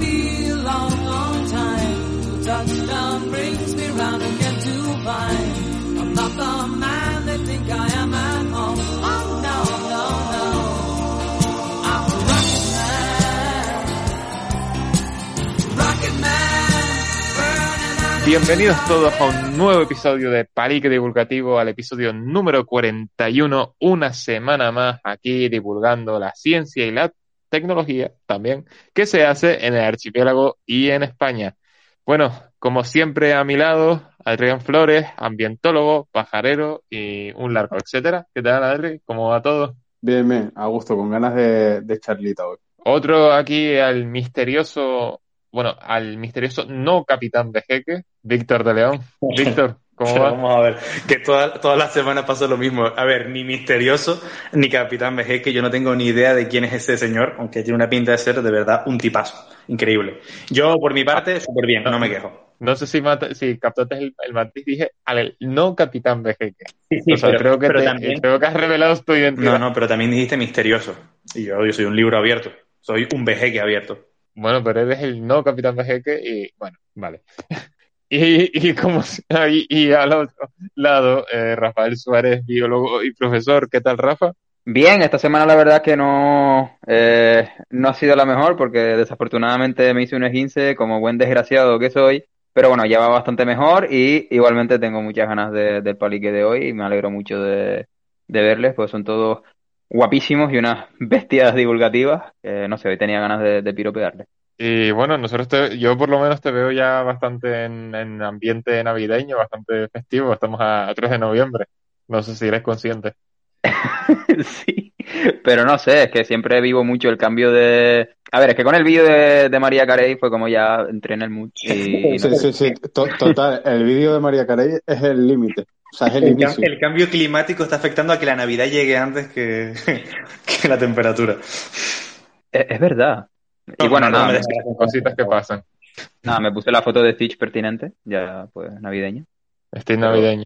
Be a long, long time till touchdown brings me round again to find I'm not the man they think I am at home. Oh no, no, no. I'm a rocket man. Rocket man. Burning out Bienvenidos todos a un nuevo episodio de Palique Divulgativo, al episodio número 41, una semana más aquí divulgando la ciencia y la tecnología también que se hace en el archipiélago y en España. Bueno, como siempre a mi lado, Adrián Flores, ambientólogo, pajarero y un largo, etcétera. ¿Qué tal, Adri? ¿Cómo va todo? Bien, bien, a gusto, con ganas de, de charlita hoy. Otro aquí al misterioso, bueno, al misterioso no capitán de jeque, Víctor de León. Víctor. Vamos a ver, que toda, todas las semanas pasa lo mismo. A ver, ni misterioso, ni Capitán Vejez, que yo no tengo ni idea de quién es ese señor, aunque tiene una pinta de ser de verdad un tipazo. Increíble. Yo, por mi parte, súper bien, no me quejo. No sé si, mata- si captaste el, el matiz, dije al no capitán de jeque. Sí, sí, o sea, pero, creo, que pero te- también, creo que has revelado tu identidad. no, no, pero también dijiste misterioso. Y yo, yo soy un libro abierto. Soy un vejeque abierto. Bueno, pero eres el no capitán de jeque y bueno, vale. Y, y como y, al otro lado, eh, Rafael Suárez, biólogo y profesor. ¿Qué tal, Rafa? Bien, esta semana la verdad que no, eh, no ha sido la mejor porque desafortunadamente me hice un esguince como buen desgraciado que soy, pero bueno, ya va bastante mejor y igualmente tengo muchas ganas de- del palique de hoy y me alegro mucho de, de verles, pues son todos guapísimos y unas bestias divulgativas, que no sé, hoy tenía ganas de, de piropearles. Y bueno, nosotros te- yo por lo menos te veo ya bastante en, en ambiente navideño, bastante festivo. Estamos a, a 3 de noviembre. No sé si eres consciente. Sí, pero no sé, es que siempre vivo mucho el cambio de... A ver, es que con el vídeo de, de María Carey fue como ya entré en el mood y, y no Sí, sí, sí, to- total, el vídeo de María Carey es el límite, o sea, es el El, cam- el cambio climático está afectando a que la Navidad llegue antes que, que la temperatura. Es, es verdad. Y No, bueno, no, no nada, me. Cositas que pasan. nada, me puse la foto de Stitch pertinente, ya pues navideña. Estoy navideño.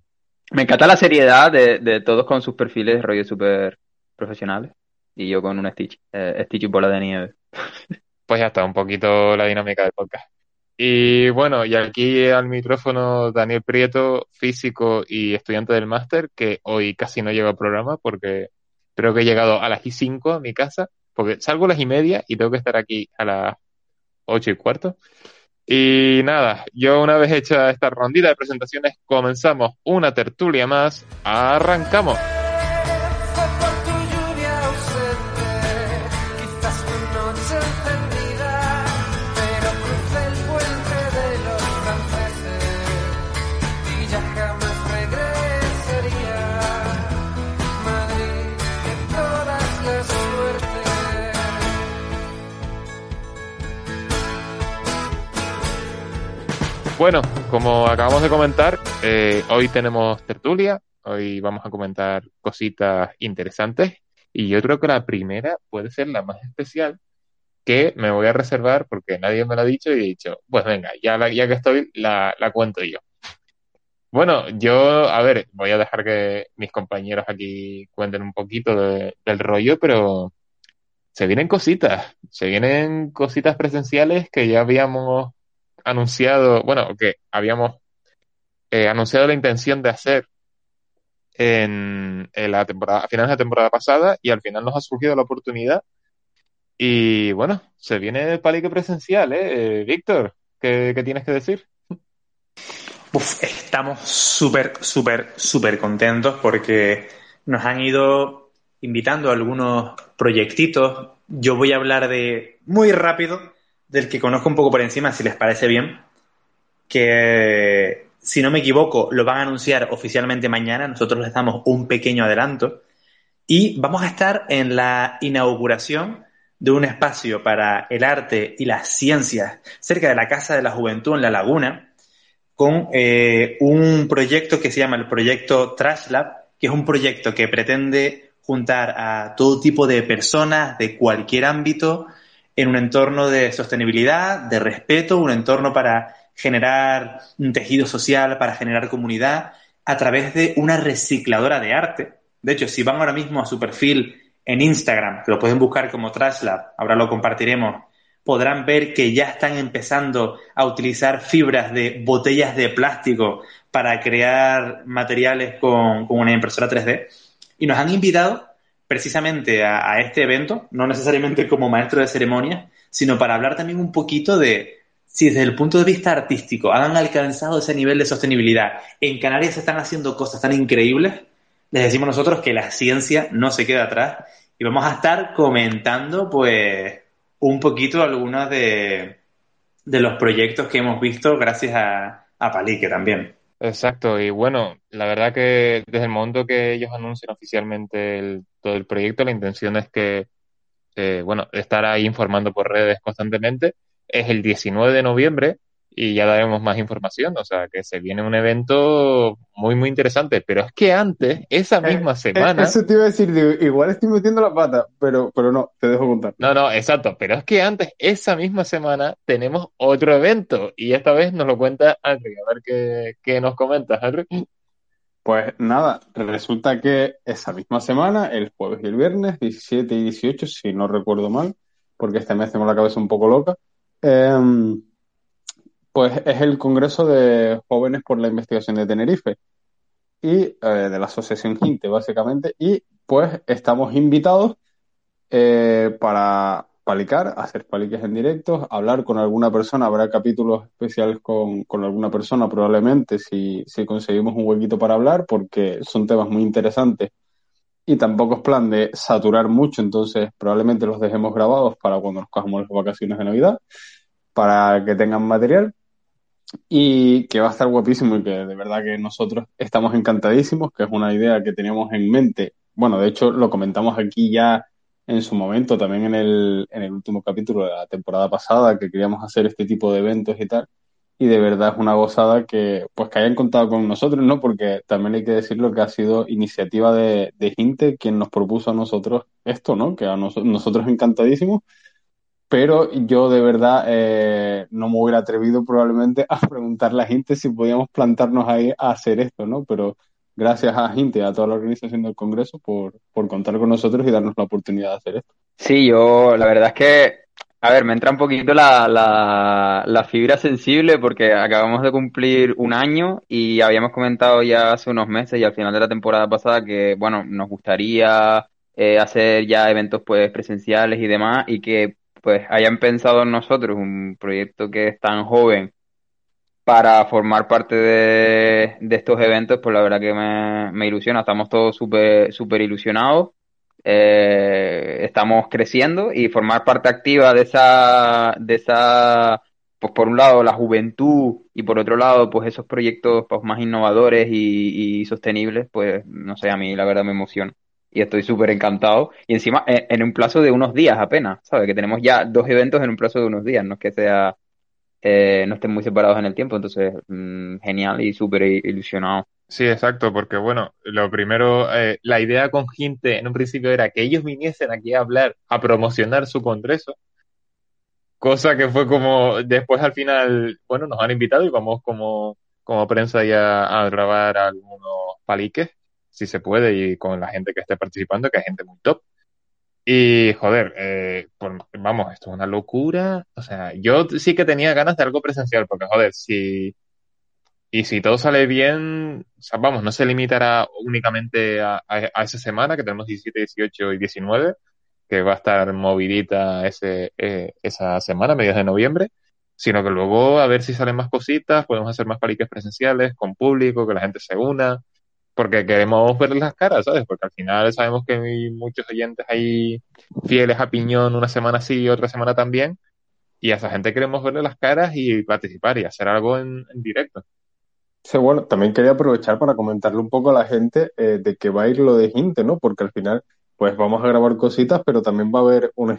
Me encanta la seriedad de, de todos con sus perfiles rollo súper profesionales y yo con un Stitch, eh, Stitch y bola de nieve. Pues ya está, un poquito la dinámica del podcast. Y bueno, y aquí al micrófono Daniel Prieto, físico y estudiante del máster, que hoy casi no llega al programa porque creo que he llegado a las y 5 a mi casa, porque salgo a las y media y tengo que estar aquí a las ocho y cuarto. Y nada, yo una vez hecha esta rondita de presentaciones, comenzamos una tertulia más. Arrancamos. Bueno, como acabamos de comentar, eh, hoy tenemos tertulia, hoy vamos a comentar cositas interesantes y yo creo que la primera puede ser la más especial que me voy a reservar porque nadie me lo ha dicho y he dicho, pues venga, ya, la- ya que estoy, la, la cuento yo. Bueno, yo, a ver, voy a dejar que mis compañeros aquí cuenten un poquito de- del rollo, pero se vienen cositas, se vienen cositas presenciales que ya habíamos anunciado, bueno, que habíamos eh, anunciado la intención de hacer en, en la temporada, a finales de la temporada pasada y al final nos ha surgido la oportunidad. Y bueno, se viene el palique presencial, ¿eh? Eh, Víctor, ¿qué, qué tienes que decir? Estamos súper, súper, súper contentos porque nos han ido invitando algunos proyectitos. Yo voy a hablar de muy rápido del que conozco un poco por encima, si les parece bien, que si no me equivoco, lo van a anunciar oficialmente mañana. Nosotros les damos un pequeño adelanto. Y vamos a estar en la inauguración de un espacio para el arte y las ciencias cerca de la Casa de la Juventud en La Laguna, con eh, un proyecto que se llama el proyecto Trash Lab, que es un proyecto que pretende juntar a todo tipo de personas de cualquier ámbito en un entorno de sostenibilidad, de respeto, un entorno para generar un tejido social, para generar comunidad, a través de una recicladora de arte. De hecho, si van ahora mismo a su perfil en Instagram, que lo pueden buscar como Trashlab, ahora lo compartiremos, podrán ver que ya están empezando a utilizar fibras de botellas de plástico para crear materiales con, con una impresora 3D. Y nos han invitado precisamente a, este evento, no necesariamente como maestro de ceremonia, sino para hablar también un poquito de si desde el punto de vista artístico han alcanzado ese nivel de sostenibilidad. En Canarias se están haciendo cosas tan increíbles, les decimos nosotros que la ciencia no se queda atrás y vamos a estar comentando pues un poquito algunos de, de los proyectos que hemos visto gracias a, a Palique también. Exacto, y bueno, la verdad que desde el momento que ellos anuncian oficialmente todo el proyecto, la intención es que, eh, bueno, estar ahí informando por redes constantemente. Es el 19 de noviembre y ya daremos más información, o sea, que se viene un evento muy, muy interesante, pero es que antes, esa misma Eh, semana... eh, Eso te iba a decir, digo, igual estoy metiendo la pata, pero, pero no, te dejo contar. No, no, exacto, pero es que antes, esa misma semana, tenemos otro evento y esta vez nos lo cuenta Henry. A ver qué, qué nos comentas, Henry. Pues nada, resulta que esa misma semana, el jueves y el viernes, 17 y 18, si no recuerdo mal, porque este mes tengo la cabeza un poco loca, em, pues es el Congreso de Jóvenes por la Investigación de Tenerife y eh, de la Asociación Ginte, básicamente, y pues estamos invitados eh, para palicar, hacer paliques en directo, hablar con alguna persona, habrá capítulos especiales con, con alguna persona probablemente si, si conseguimos un huequito para hablar, porque son temas muy interesantes. Y tampoco es plan de saturar mucho, entonces probablemente los dejemos grabados para cuando nos cojamos las vacaciones de Navidad, para que tengan material y que va a estar guapísimo y que de verdad que nosotros estamos encantadísimos, que es una idea que teníamos en mente. Bueno, de hecho lo comentamos aquí ya en su momento, también en el, en el último capítulo de la temporada pasada, que queríamos hacer este tipo de eventos y tal. Y de verdad es una gozada que, pues, que hayan contado con nosotros, ¿no? Porque también hay que decirlo que ha sido iniciativa de, de Inte quien nos propuso a nosotros esto, ¿no? Que a nos, nosotros encantadísimos pero yo de verdad eh, no me hubiera atrevido probablemente a preguntarle a gente si podíamos plantarnos ahí a hacer esto, ¿no? Pero gracias a gente y a toda la organización del Congreso por, por contar con nosotros y darnos la oportunidad de hacer esto. Sí, yo la verdad es que, a ver, me entra un poquito la, la, la fibra sensible porque acabamos de cumplir un año y habíamos comentado ya hace unos meses y al final de la temporada pasada que, bueno, nos gustaría eh, hacer ya eventos pues presenciales y demás y que pues hayan pensado en nosotros un proyecto que es tan joven para formar parte de, estos eventos, pues la verdad que me, ilusiona. Estamos todos súper súper ilusionados, eh, estamos creciendo y formar parte activa de esa, de esa, pues por un lado la juventud y por otro lado pues esos proyectos pues, más innovadores y, y sostenibles, pues no sé, a mí la verdad me emociona y estoy súper encantado. Y encima en, en, un plazo de unos días apenas, ¿sabes? Que tenemos ya dos eventos en un plazo de unos días, no es que sea, eh, no estén muy separados en el tiempo, entonces mmm, genial y súper ilusionado. Sí, exacto, porque bueno, lo primero, eh, la idea con Ginte en un principio era que ellos viniesen aquí a hablar, a promocionar su congreso, cosa que fue como, después al final, bueno, nos han invitado y vamos como, como prensa ya a grabar algunos paliques si se puede, y con la gente que esté participando, que hay gente muy top. Y, joder, eh, pues, vamos, esto es una locura. O sea, yo sí que tenía ganas de algo presencial, porque, joder, si... Y si todo sale bien, o vamos, no se limitará únicamente a, a, a, esa semana, que tenemos 17, 18 y 19, que va a estar movidita ese, eh, esa semana, mediados de noviembre, sino que luego a ver si salen más cositas, podemos hacer más paliques presenciales, con público, que la gente se una porque queremos ver las caras, ¿sabes? Porque al final sabemos que hay muchos oyentes ahí fieles a Piñón una semana sí otra semana también, y a esa gente queremos verle las caras y participar y hacer algo en, en directo. Sí, bueno, también quería aprovechar para comentarle un poco a la gente eh, de que va a ir lo de Hinte, ¿no? Porque al final, pues vamos a grabar cositas, pero también va a haber un...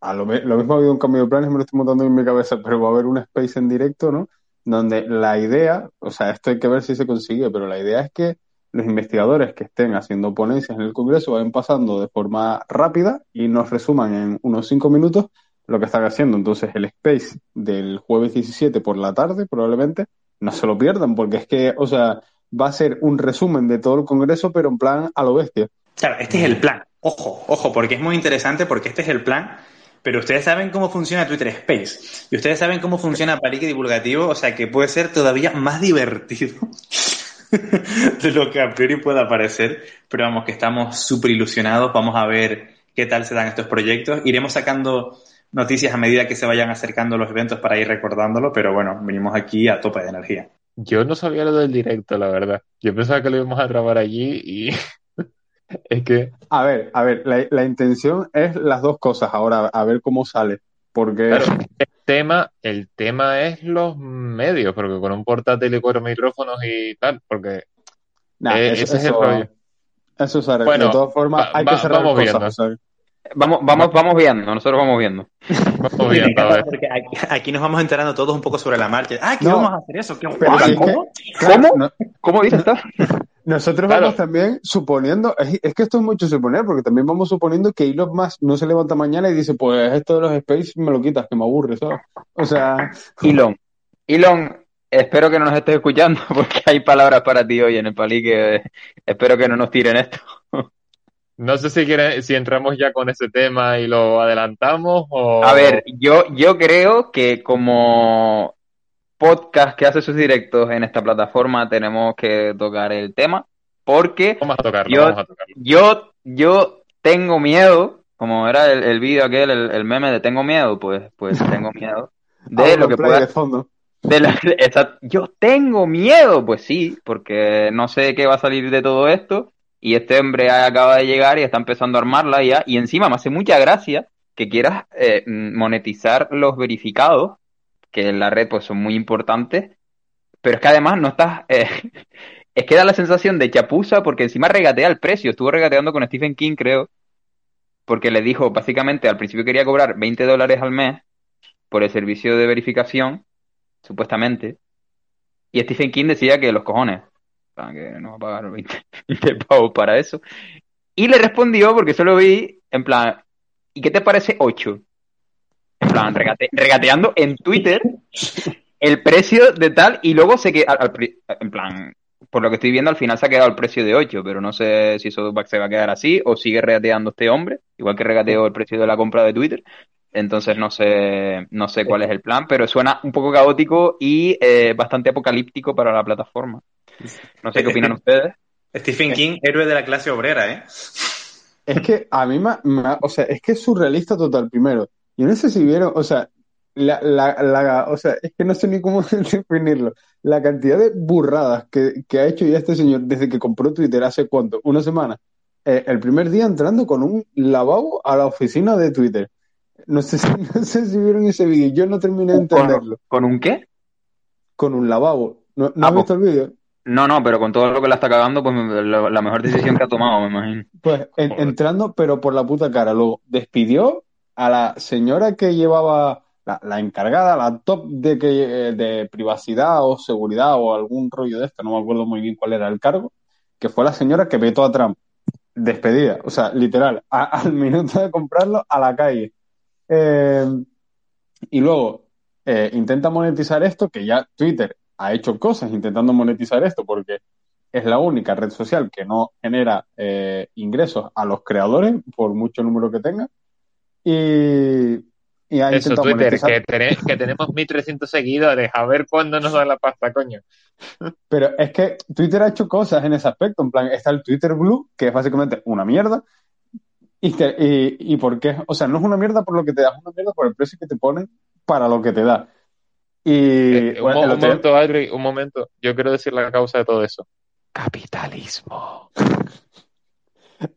A lo, lo mismo ha habido un cambio de planes, me lo estoy montando en mi cabeza, pero va a haber un space en directo, ¿no? Donde la idea, o sea, esto hay que ver si se consigue, pero la idea es que los investigadores que estén haciendo ponencias en el Congreso vayan pasando de forma rápida y nos resuman en unos cinco minutos lo que están haciendo. Entonces, el space del jueves 17 por la tarde, probablemente, no se lo pierdan, porque es que, o sea, va a ser un resumen de todo el Congreso, pero en plan a lo bestia. Claro, este es el plan. Ojo, ojo, porque es muy interesante porque este es el plan. Pero ustedes saben cómo funciona Twitter Space. Y ustedes saben cómo funciona Palique Divulgativo. O sea que puede ser todavía más divertido de lo que a priori pueda parecer. Pero vamos, que estamos súper ilusionados. Vamos a ver qué tal se dan estos proyectos. Iremos sacando noticias a medida que se vayan acercando los eventos para ir recordándolo. Pero bueno, venimos aquí a tope de energía. Yo no sabía lo del directo, la verdad. Yo pensaba que lo íbamos a grabar allí y es que, A ver, a ver, la, la intención es las dos cosas ahora, a ver cómo sale, porque claro, tema, el tema es los medios, porque con un portátil y cuatro micrófonos y tal, porque nah, eh, eso, ese es el rollo. eso arregla. Bueno, de todas formas, va- hay va- que cerrar vamos cosas, viendo. Vamos, vamos, vamos viendo, nosotros vamos viendo. Vamos viendo, a ver. porque aquí, aquí nos vamos enterando todos un poco sobre la marcha. Ah, que No. vamos a hacer eso. ¿Qué Pero es ¿cómo? claro, ¿Cómo? no- ¿Cómo dices esto? Nosotros Claro. vamos también suponiendo, es, es que esto es mucho suponer, porque también vamos suponiendo que Elon Musk no se levanta mañana y dice, pues esto de los space me lo quitas, que me aburre, ¿sabes? O sea, Elon. Elon, espero que no nos estés escuchando porque hay palabras para ti hoy en el palí que espero que no nos tiren esto. No sé si quieren, si entramos ya con ese tema y lo adelantamos o... A ver, yo, yo creo que como podcast que hace sus directos en esta plataforma tenemos que tocar el tema porque Vamos a tocarlo, Yo- vamos a tocarlo. yo, yo tengo miedo, como era el, el vídeo aquel, el, el meme de tengo miedo, pues, pues tengo miedo de lo que pueda de fondo. De la- esa- yo tengo miedo, pues sí, porque no sé qué va a salir de todo esto. Y este hombre acaba de llegar y está empezando a armarla ya. Y encima me hace mucha gracia que quieras eh, monetizar los verificados, que en la red pues son muy importantes. Pero es que además no estás. eh, es que da la sensación de chapuza porque encima regatea el precio. Estuvo regateando con Stephen King, creo. Porque le dijo, básicamente, al principio quería cobrar 20 dólares al mes por el servicio de verificación supuestamente. Y Stephen King decía que los cojones, que no va a pagar 20, 20 pavos para eso. Y le respondió, porque solo vi, en plan, ¿y qué te parece 8? En plan, regate- regateando en Twitter el precio de tal, y luego se queda, al pri- en plan, por lo que estoy viendo, al final se ha quedado el precio de 8, pero no sé si eso se va a quedar así o sigue regateando este hombre, igual que regateó el precio de la compra de Twitter. Entonces no sé, no sé cuál es el plan, pero suena un poco caótico y eh, bastante apocalíptico para la plataforma. No sé qué opinan ustedes. Stephen King, héroe de la clase obrera, ¿eh? Es que a mí me, me- o sea, es que es surrealista total primero. Yo no sé si vieron, o sea, la, la, la- o sea, es que no sé ni cómo definirlo. La cantidad de burradas que, que ha hecho ya este señor desde que compró Twitter hace cuánto, una semana. Eh, el primer día entrando con un lavabo a la oficina de Twitter. No sé si, no sé si vieron ese vídeo, yo no terminé de entenderlo. ¿Con un qué? Con un lavabo. ¿No, no Ah, has visto el vídeo? No, no, pero con todo lo que la está cagando, pues la, la mejor decisión que ha tomado, me imagino. Pues en- entrando, pero por la puta cara. Luego despidió a la señora que llevaba la, encargada, la top de, que, eh, de privacidad o seguridad o algún rollo de esto, no me acuerdo muy bien cuál era el cargo, que fue la señora que vetó a Trump. Despedida, o sea, literal, al minuto de comprarlo, a la calle. Eh, y luego eh, intenta monetizar esto, que ya Twitter ha hecho cosas intentando monetizar esto, porque es la única red social que no genera ingresos a los creadores, por mucho número que tenga. Y, y ha Eso, Twitter, que, que tenemos 1300 seguidores, a ver cuándo nos da la pasta, coño. Pero es que Twitter ha hecho cosas en ese aspecto. En plan, está el Twitter Blue, que es básicamente una mierda. Y, que, y, y por qué, o sea, no es una mierda por lo que te da, es una mierda por el precio que te ponen para lo que te da. Y Eh, un, bueno, mo- el un hotel- momento, Adri, un momento. Yo quiero decir la causa de todo eso. Capitalismo.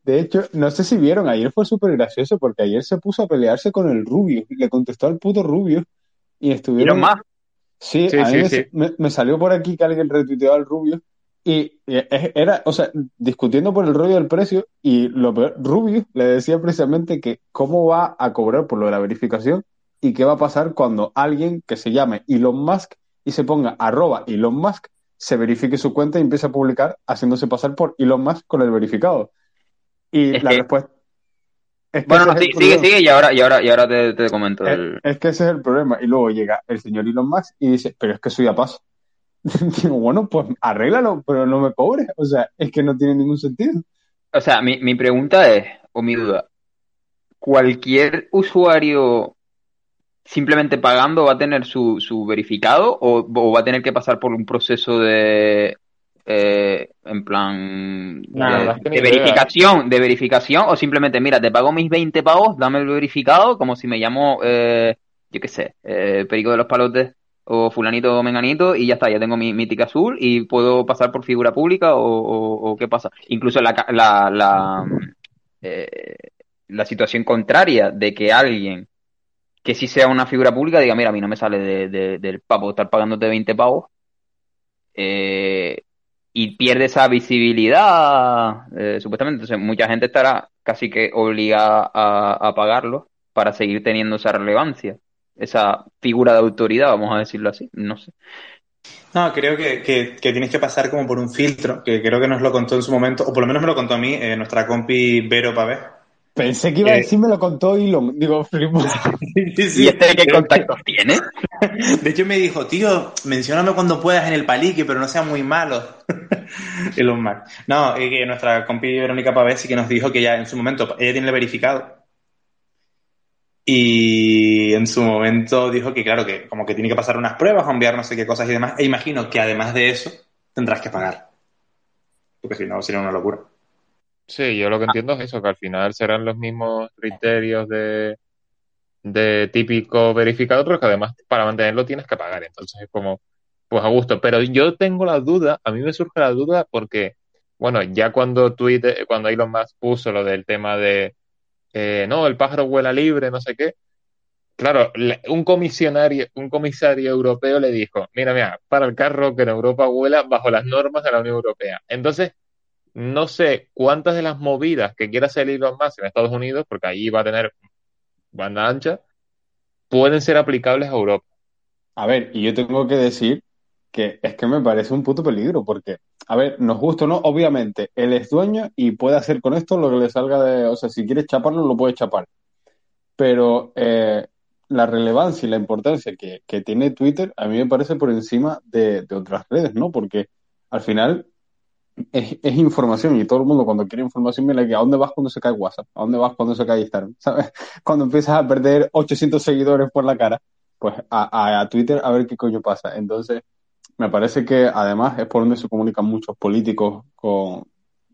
De hecho, no sé si vieron, ayer fue súper gracioso porque ayer se puso a pelearse con el Rubio, le contestó al puto Rubio y estuvieron Musk. Sí, Sí, a sí, me, sí. me- me salió por aquí que alguien retuiteó al Rubio y, era, o sea, discutiendo por el rollo del precio y lo peor, Rubio le decía precisamente que cómo va a cobrar por lo de la verificación y qué va a pasar cuando alguien que se llame Elon Musk y se ponga arroba Elon Musk se verifique su cuenta y empiece a publicar haciéndose pasar por Elon Musk con el verificado. Y Es la que- respuesta es que Bueno, no, sí, sigue, sigue y ahora, y ahora, y ahora te, te comento. Es, el- es que ese es el problema. Y luego llega el señor Elon Musk y dice, pero es que soy a paso. Digo, bueno, pues arréglalo, pero no me cobres. O sea, es que no tiene ningún sentido. O sea, mi, mi pregunta es, o mi duda, ¿cualquier usuario simplemente pagando va a tener su, su verificado o, o va a tener que pasar por un proceso de, eh, en plan, La de, es que verificación, de verificación o simplemente, mira, te pago mis 20 pavos, dame el verificado, como si me llamo, eh, yo qué sé, eh, Perico de los Palotes o fulanito o menganito y ya está, ya tengo mi, mi tic azul y puedo pasar por figura pública o, o- o qué pasa. Incluso la, la, la, eh, la situación contraria de que alguien que sí sea una figura pública diga, mira, a mí no me sale de- de- del papo estar pagándote 20 pavos eh, y pierde esa visibilidad, eh, supuestamente. Entonces, mucha gente estará casi que obligada a, a pagarlo para seguir teniendo esa relevancia, esa figura de autoridad, vamos a decirlo así. No sé. No, creo que, que- tienes que pasar como por un filtro, que creo que nos lo contó en su momento, o por lo menos me lo contó a mí, eh, nuestra compi Vero Pavé. Pensé que iba a Eh. decir, me lo contó Elon. Digo, flipo. ¿Y este qué contactos tiene? De hecho me dijo, tío, mencióname cuando puedas en el palique, pero no sea muy malo. Elon Musk. No, eh, que nuestra compi Verónica Pavés sí que nos dijo que ya en su momento, ella tiene el verificado. Y en su momento dijo que, claro, que como que tiene que pasar unas pruebas o enviar no sé qué cosas y demás. E imagino que además de eso, tendrás que pagar. Porque si no, sería una locura. Sí, yo lo que entiendo es eso, que al final serán los mismos criterios de, de típico verificado, pero que además para mantenerlo tienes que pagar. Entonces es como, pues a gusto. Pero yo tengo la duda, a mí me surge la duda porque, bueno, ya cuando Twitter, cuando Elon Musk puso lo del tema de, eh, no, el pájaro vuela libre, no sé qué. Claro, un comisionario, un comisario europeo le dijo, mira, mira, para el carro que en Europa vuela bajo las normas de la Unión Europea. Entonces, no sé cuántas de las movidas que quiera hacer Elon Musk en Estados Unidos, porque ahí va a tener banda ancha, pueden ser aplicables a Europa. A ver, y yo tengo que decir que es que me parece un puto peligro, porque, a ver, nos gusta o no, obviamente, él es dueño y puede hacer con esto lo que le salga de, o sea, si quieres chaparlo, lo puede chapar. Pero eh, la relevancia y la importancia que, tiene Twitter a mí me parece por encima de otras redes, ¿no? Porque al final es, es información y todo el mundo cuando quiere información mira que a dónde vas cuando se cae WhatsApp, a dónde vas cuando se cae Instagram, ¿sabes? Cuando empiezas a perder 800 seguidores por la cara, pues a, Twitter a ver qué coño pasa. Entonces, me parece que además es por donde se comunican muchos políticos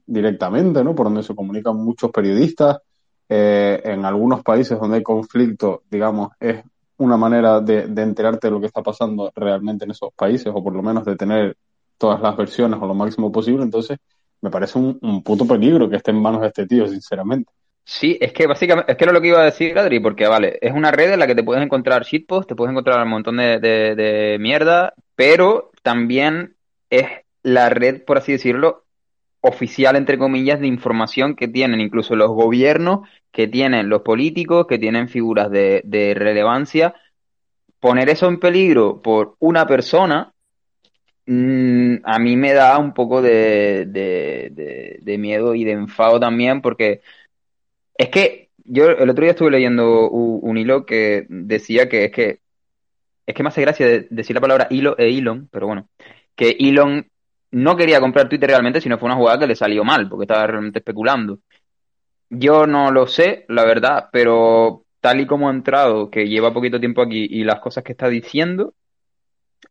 directamente, ¿no? Por donde se comunican muchos periodistas. Eh, en algunos países donde hay conflicto, digamos, es una manera de enterarte de lo que está pasando realmente en esos países, o por lo menos de tener todas las versiones o lo máximo posible. Entonces, me parece un, un puto peligro que esté en manos de este tío, sinceramente. Sí, es que básicamente, es que era lo que iba a decir Adri, porque vale, es una red en la que te puedes encontrar shitposts, te puedes encontrar un montón de, mierda, pero también es la red, por así decirlo, oficial, entre comillas, de información que tienen incluso los gobiernos, que tienen los políticos, que tienen figuras de relevancia. Poner eso en peligro por una persona, mm, a mí me da un poco de, de, de, de miedo y de enfado también, porque es que yo el otro día estuve leyendo un hilo que decía que es que es que me hace gracia de- decir la palabra hilo e Elon, pero bueno, que Elon no quería comprar Twitter realmente, sino fue una jugada que le salió mal, porque estaba realmente especulando. Yo no lo sé, la verdad, pero tal y como ha entrado, que lleva poquito tiempo aquí y las cosas que está diciendo,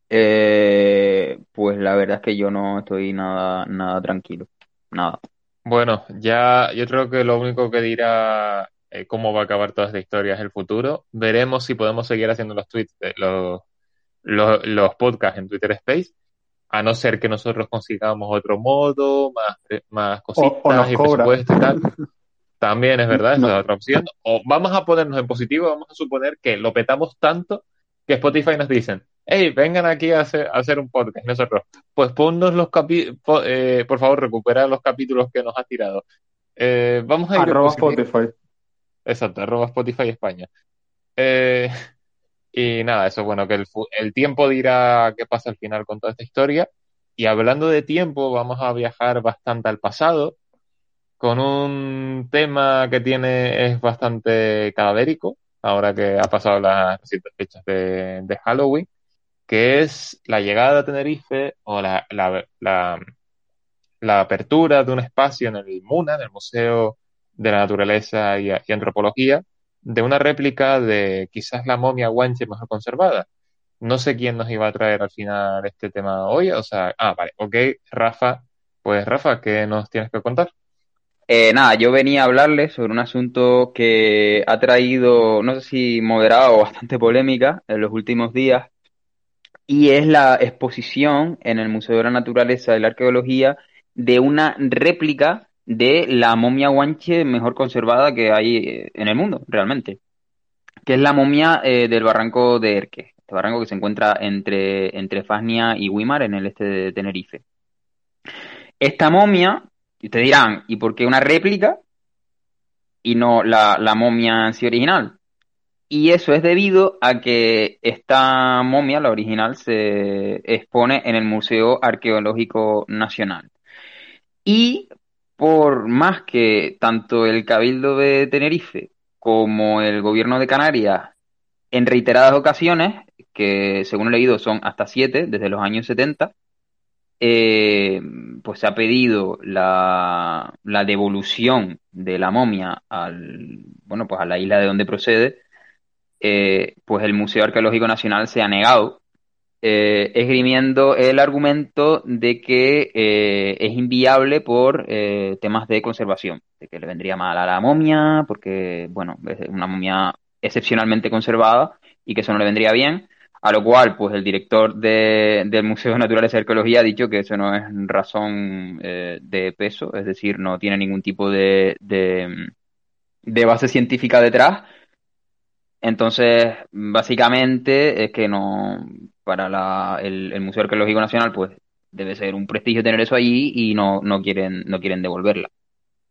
eh, pues la verdad es que yo no estoy nada, nada tranquilo. Nada. Bueno, ya yo creo que lo único que dirá eh, cómo va a acabar toda esta historia es el futuro. Veremos si podemos seguir haciendo los tweets, eh, los, los, los podcasts en Twitter Space, a no ser que nosotros consigamos otro modo, más, eh, más cositas o y presupuesto y tal. También es verdad, esa No. es otra opción. O vamos a ponernos en positivo, vamos a suponer que lo petamos tanto que Spotify nos dicen, hey, vengan aquí a hacer, a hacer un podcast. Nosotros, pues ponnos los capítulos, por favor, recupera los capítulos que nos has tirado. Eh, vamos a ir Arroba positivo- Spotify. Exacto, arroba Spotify España. Eh, y nada, eso bueno, que el, tiempo dirá qué pasa al final con toda esta historia. Y hablando de tiempo, vamos a viajar bastante al pasado con un tema que tiene, es bastante cadavérico, ahora que ha pasado las recientes fechas de, de Halloween, que es la llegada a Tenerife o la, la, la, apertura de un espacio en el MUNA, en el Museo de la Naturaleza y, Antropología, de una réplica de quizás la momia guanche mejor conservada. No sé quién nos iba a traer al final este tema hoy, o sea, ah, vale, ok, Rafa, pues Rafa, ¿qué nos tienes que contar? Eh, nada, yo venía a hablarles sobre un asunto que ha traído, no sé si moderada o bastante polémica en los últimos días, y es la exposición en el Museo de la Naturaleza y la Arqueología de una réplica de la momia guanche mejor conservada que hay eh, en el mundo, realmente, que es la momia eh, del barranco de Erque, este barranco que se encuentra entre, entre Fasnia y Guimar en el este de Tenerife. Esta momia, y ustedes dirán, ¿y por qué una réplica y no la, la momia en sí original? Y eso es debido a que esta momia, la original, se expone en el Museo Arqueológico Nacional. Y por más que tanto el Cabildo de Tenerife como el Gobierno de Canarias, en reiteradas ocasiones, que según he leído son hasta siete desde los años 70, eh, pues se ha pedido la, la devolución de la momia al, bueno, pues a la isla de donde procede, eh, pues el Museo Arqueológico Nacional se ha negado, eh, esgrimiendo el argumento de que eh, es inviable por eh, temas de conservación, de que le vendría mal a la momia, porque, bueno, es una momia excepcionalmente conservada y que eso no le vendría bien. A lo cual, pues el director de- del Museo de Naturaleza y Arqueología ha dicho que eso no es razón eh, de peso, es decir, no tiene ningún tipo de, de base científica detrás. Entonces, básicamente es que no, para la- el, Museo Arqueológico Nacional, pues debe ser un prestigio tener eso allí y no, no quieren, no quieren devolverla.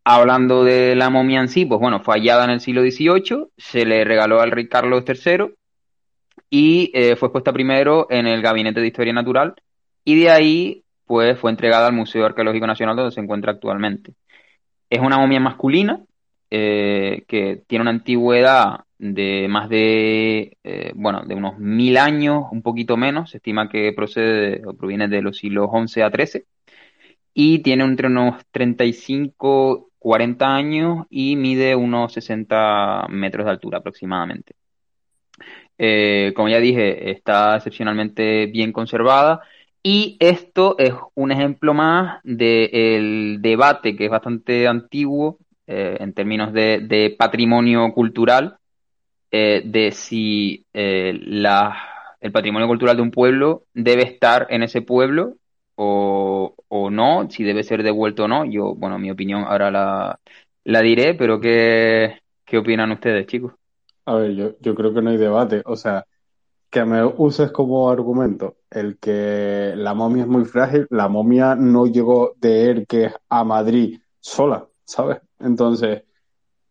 Hablando de la momia en sí, pues bueno, fue hallada en el siglo XVIII, se le regaló al rey Carlos III y eh, fue expuesta primero en el Gabinete de Historia Natural y de ahí pues fue entregada al Museo Arqueológico Nacional donde se encuentra actualmente. Es una momia masculina eh, que tiene una antigüedad de más de, eh, bueno, de unos mil años, un poquito menos, se estima que procede o proviene de los siglos XI a XIII y tiene entre unos 35, 40 años y mide unos 60 metros de altura aproximadamente. Eh, como ya dije, está excepcionalmente bien conservada y esto es un ejemplo más del debate que es bastante antiguo eh, en términos de, patrimonio cultural, eh, de si eh, la- el patrimonio cultural de un pueblo debe estar en ese pueblo o, o no, si debe ser devuelto o no. Yo, bueno, mi opinión ahora la, la diré, pero ¿qué, qué opinan ustedes, chicos? A ver, yo, yo creo que no hay debate. O sea, que me uses como argumento el que la momia es muy frágil, la momia no llegó de Erques a Madrid sola, ¿sabes? Entonces,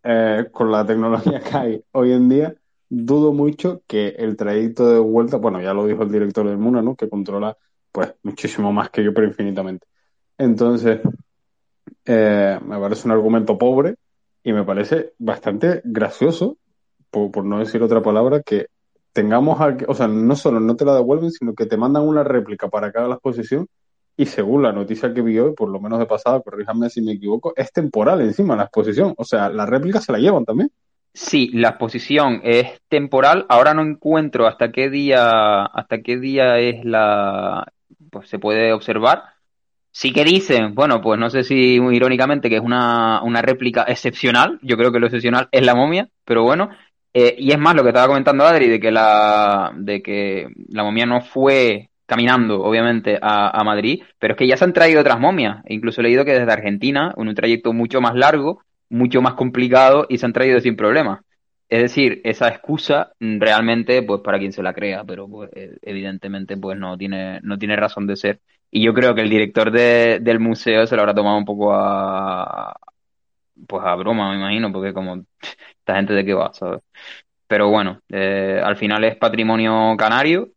eh, con la tecnología que hay hoy en día, dudo mucho que el trayecto de vuelta, bueno, ya lo dijo el director del MUNA, ¿no? Que controla, pues, muchísimo más que yo, pero infinitamente. Entonces, eh, me parece un argumento pobre y me parece bastante gracioso, por, no decir otra palabra, que tengamos, a, o sea, no solo no te la devuelven, sino que te mandan una réplica para la exposición y según la noticia que vi hoy, por lo menos de pasada, corríjame si me equivoco, es temporal encima la exposición. O sea, la réplica se la llevan también. Sí, la exposición es temporal. Ahora no encuentro hasta qué día, hasta qué día es la, pues se puede observar. Sí que dicen, bueno, pues no sé si irónicamente que es una, una réplica excepcional. Yo creo que lo excepcional es la momia, pero bueno. Eh, y es más lo que estaba comentando Adri, de que la, de que la momia no fue caminando, obviamente, a, Madrid, pero es que ya se han traído otras momias. E incluso he leído que desde Argentina, en un trayecto mucho más largo, mucho más complicado, y se han traído sin problemas. Es decir, esa excusa mm, realmente, pues para quien se la crea, pero pues, eh, evidentemente pues no tiene, no tiene razón de ser. Y yo creo que el director de- del museo se lo habrá tomado un poco a, pues a broma, me imagino, porque como esta gente de qué va, ¿sabes? Pero bueno, eh, al final es patrimonio canario,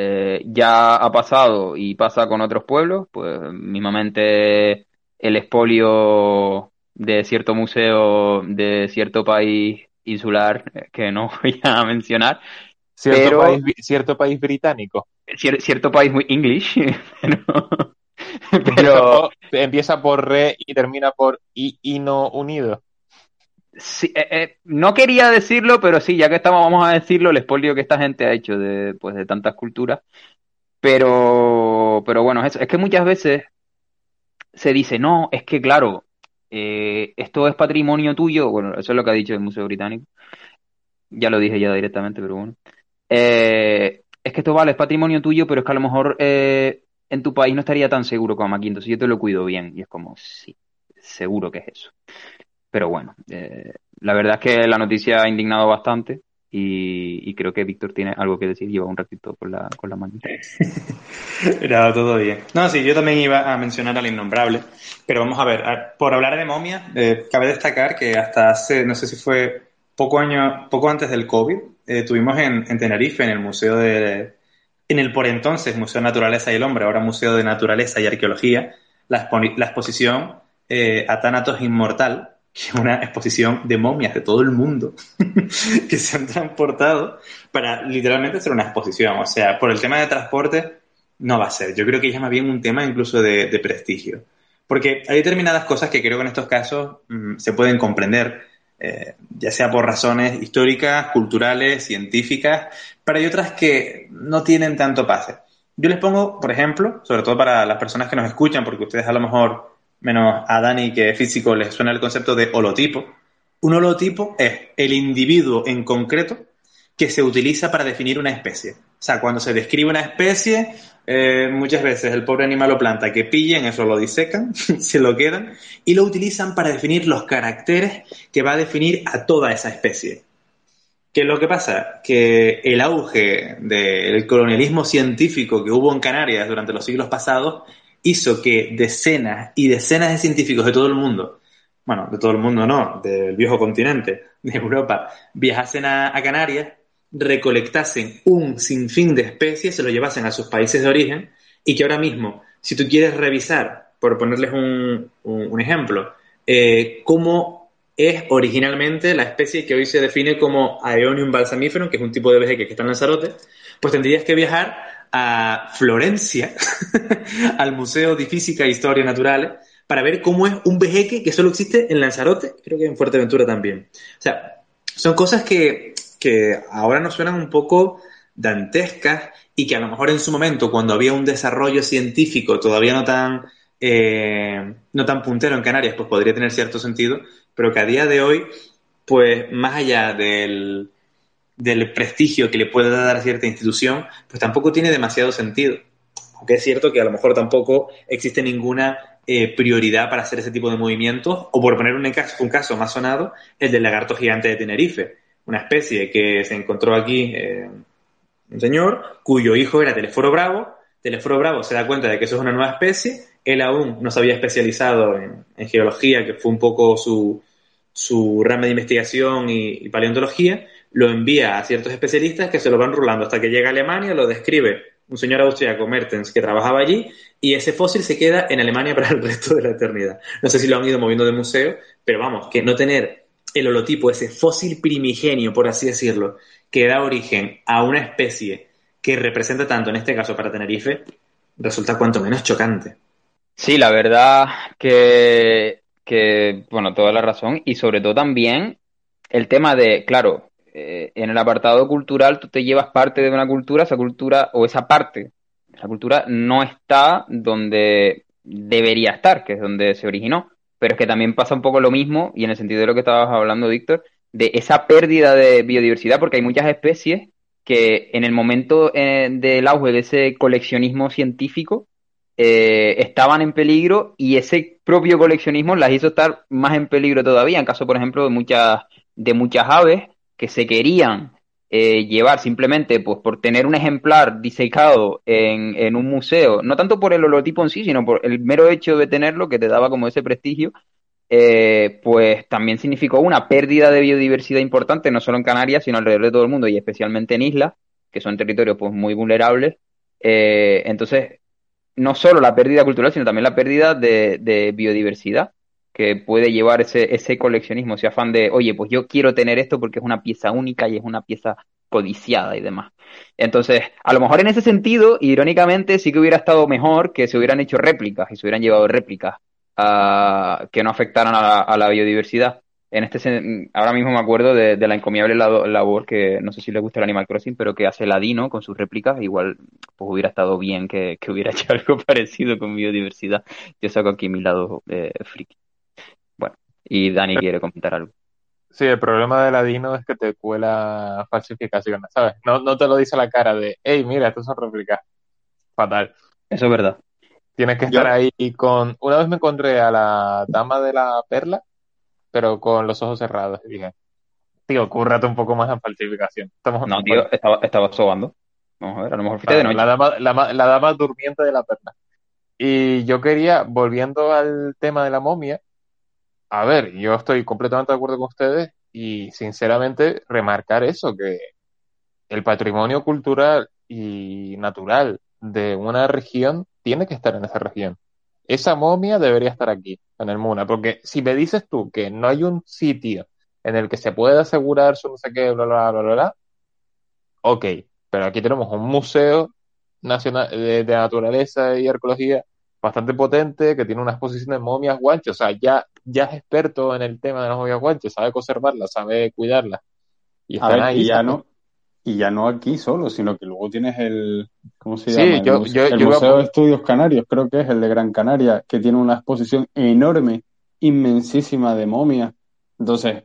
eh, ya ha pasado y pasa con otros pueblos, pues mismamente el expolio de cierto museo de cierto país insular eh, que no voy a mencionar, Cierto, Pero- país, vi- cierto país británico. cier- cierto país muy English, pero, pero Empieza por re y termina por i, y no unido. Eh, eh, no quería decirlo, pero sí, ya que estamos, vamos a decirlo, el expolio que esta gente ha hecho de, pues, de tantas culturas. Pero, pero bueno, es, es que muchas veces se dice, no, es que claro, eh, esto es patrimonio tuyo. Bueno, eso es lo que ha dicho el Museo Británico. Ya lo dije ya directamente, pero bueno. Es que esto vale, es patrimonio tuyo, pero es que a lo mejor en tu país no estaría tan seguro como aquí, entonces yo te lo cuido bien. Y es como, sí, seguro que es eso. Pero bueno, eh, la verdad es que la noticia ha indignado bastante y, creo que Víctor tiene algo que decir. Lleva un ratito con la, con la mano. Era todo bien. No, sí, yo también iba a mencionar al innombrable, pero vamos a ver, por hablar de momias, eh, cabe destacar que hasta hace, no sé si fue poco año, poco antes del COVID, eh, tuvimos en, en Tenerife, en el Museo de, en el por entonces Museo de Naturaleza y el Hombre, ahora Museo de Naturaleza y Arqueología, la, expo- la exposición eh, Inmortal, una exposición de momias de todo el mundo que se han transportado para literalmente hacer una exposición. O sea, por el tema de transporte, no va a ser. Yo creo que ya más bien un tema incluso de, de prestigio. Porque hay determinadas cosas que creo que en estos casos mm, se pueden comprender, eh, ya sea por razones históricas, culturales, científicas, pero hay otras que no tienen tanto pase. Yo les pongo, por ejemplo, sobre todo para las personas que nos escuchan, porque ustedes a lo mejor, menos a Dani que es físico, les suena el concepto de holotipo. Un holotipo es el individuo en concreto que se utiliza para definir una especie. O sea, cuando se describe una especie, eh, muchas veces el pobre animal o planta que pillen, eso lo disecan, se lo quedan y lo utilizan para definir los caracteres que va a definir a toda esa especie. ¿Qué es lo que pasa? Que el auge del colonialismo científico que hubo en Canarias durante los siglos pasados hizo que decenas y decenas de científicos de todo el mundo, bueno, de todo el mundo no, del viejo continente, de Europa, viajasen a, Canarias, recolectasen un sinfín de especies, se lo llevasen a sus países de origen y que ahora mismo, si tú quieres revisar, por ponerles un, ejemplo, eh, cómo es originalmente la especie que hoy se define como Aeonium balsamiferum, que es un tipo de vejeque que está en Lanzarote, pues tendrías que viajar a Florencia, al Museo de Física e Historia Naturales, para ver cómo es un vejeque que solo existe en Lanzarote, creo que en Fuerteventura también. O sea, son cosas que, que ahora nos suenan un poco dantescas y que a lo mejor en su momento, cuando había un desarrollo científico todavía no tan, eh, no tan puntero en Canarias, pues podría tener cierto sentido, pero que a día de hoy, pues más allá del, del prestigio que le puede dar a cierta institución, pues tampoco tiene demasiado sentido. Aunque es cierto que a lo mejor tampoco existe ninguna eh, prioridad para hacer ese tipo de movimientos, o por poner un caso, más sonado, el del lagarto gigante de Tenerife, una especie que se encontró aquí eh, un señor cuyo hijo era Teleforo Bravo, Teleforo Bravo se da cuenta de que eso es una nueva especie, él aún no se había especializado en, geología, que fue un poco su, su rama de investigación y paleontología, lo envía a ciertos especialistas que se lo van rulando hasta que llega a Alemania, lo describe un señor austriaco, Mertens, que trabajaba allí, y ese fósil se queda en Alemania para el resto de la eternidad. No sé si lo han ido moviendo de museo, pero vamos, que no tener el holotipo, ese fósil primigenio, por así decirlo, que da origen a una especie que representa tanto, en este caso para Tenerife, resulta cuanto menos chocante. Sí, la verdad que, que, bueno, toda la razón. Y sobre todo también el tema de, claro, eh, en el apartado cultural tú te llevas parte de una cultura, esa cultura o esa parte, esa cultura no está donde debería estar, que es donde se originó. Pero es que también pasa un poco lo mismo, y en el sentido de lo que estabas hablando, Víctor, de esa pérdida de biodiversidad, porque hay muchas especies que en el momento eh, del auge de ese coleccionismo científico, eh, estaban en peligro y ese propio coleccionismo las hizo estar más en peligro todavía. En caso, por ejemplo, de muchas, de muchas aves que se querían eh, llevar simplemente pues por tener un ejemplar disecado en, en, un museo, no tanto por el holotipo en sí, sino por el mero hecho de tenerlo que te daba como ese prestigio, eh, pues también significó una pérdida de biodiversidad importante, no solo en Canarias, sino alrededor de todo el mundo y especialmente en islas, que son territorios pues muy vulnerables. Eh, entonces, no solo la pérdida cultural, sino también la pérdida de, de biodiversidad que puede llevar ese, ese coleccionismo, ese afán de, oye, pues yo quiero tener esto porque es una pieza única y es una pieza codiciada y demás. Entonces, a lo mejor en ese sentido, irónicamente, sí que hubiera estado mejor que se hubieran hecho réplicas y se hubieran llevado réplicas uh, que no afectaran a la, biodiversidad. En este ahora mismo me acuerdo de, la encomiable labor que no sé si le gusta el Animal Crossing, pero que hace Ladino con sus réplicas. Igual pues hubiera estado bien que, que hubiera hecho algo parecido con biodiversidad. Yo saco aquí mi lado eh, friki. Y Dani quiere comentar algo. Sí, el problema de Ladino es que te cuela falsificaciones, ¿sabes? No, no te lo dice a la cara de, hey, mira, estos son réplicas. Fatal. Eso es verdad. Tienes que estar Yo... ahí con... Una vez me encontré a la dama de la perla, pero con los ojos cerrados. Y dije, tío, cúrrate un poco más en falsificación. Estamos no, tío, estaba, estaba sobando. Vamos a ver, a lo mejor fuiste de noche. La dama, la, la dama durmiente de la perla. Y yo quería, volviendo al tema de la momia, a ver, yo estoy completamente de acuerdo con ustedes y sinceramente remarcar eso, que el patrimonio cultural y natural de una región tiene que estar en esa región. Esa momia debería estar aquí, en el Muna, porque si me dices tú que no hay un sitio en el que se pueda asegurar su no sé qué, bla, bla, bla, bla, bla, ok, pero aquí tenemos un museo nacional de, de naturaleza y arqueología bastante potente, que tiene una exposición de momias guanches, o sea, ya, ya es experto en el tema de las momias guanches, sabe conservarlas, sabe cuidarlas. Y, a ver, ahí, y ya no, y ya no aquí solo, sino que luego tienes el, ¿cómo se llama? Sí, yo, el, yo, el yo Museo a... de Estudios Canarios, creo que es el de Gran Canaria, que tiene una exposición enorme, inmensísima de momias. Entonces,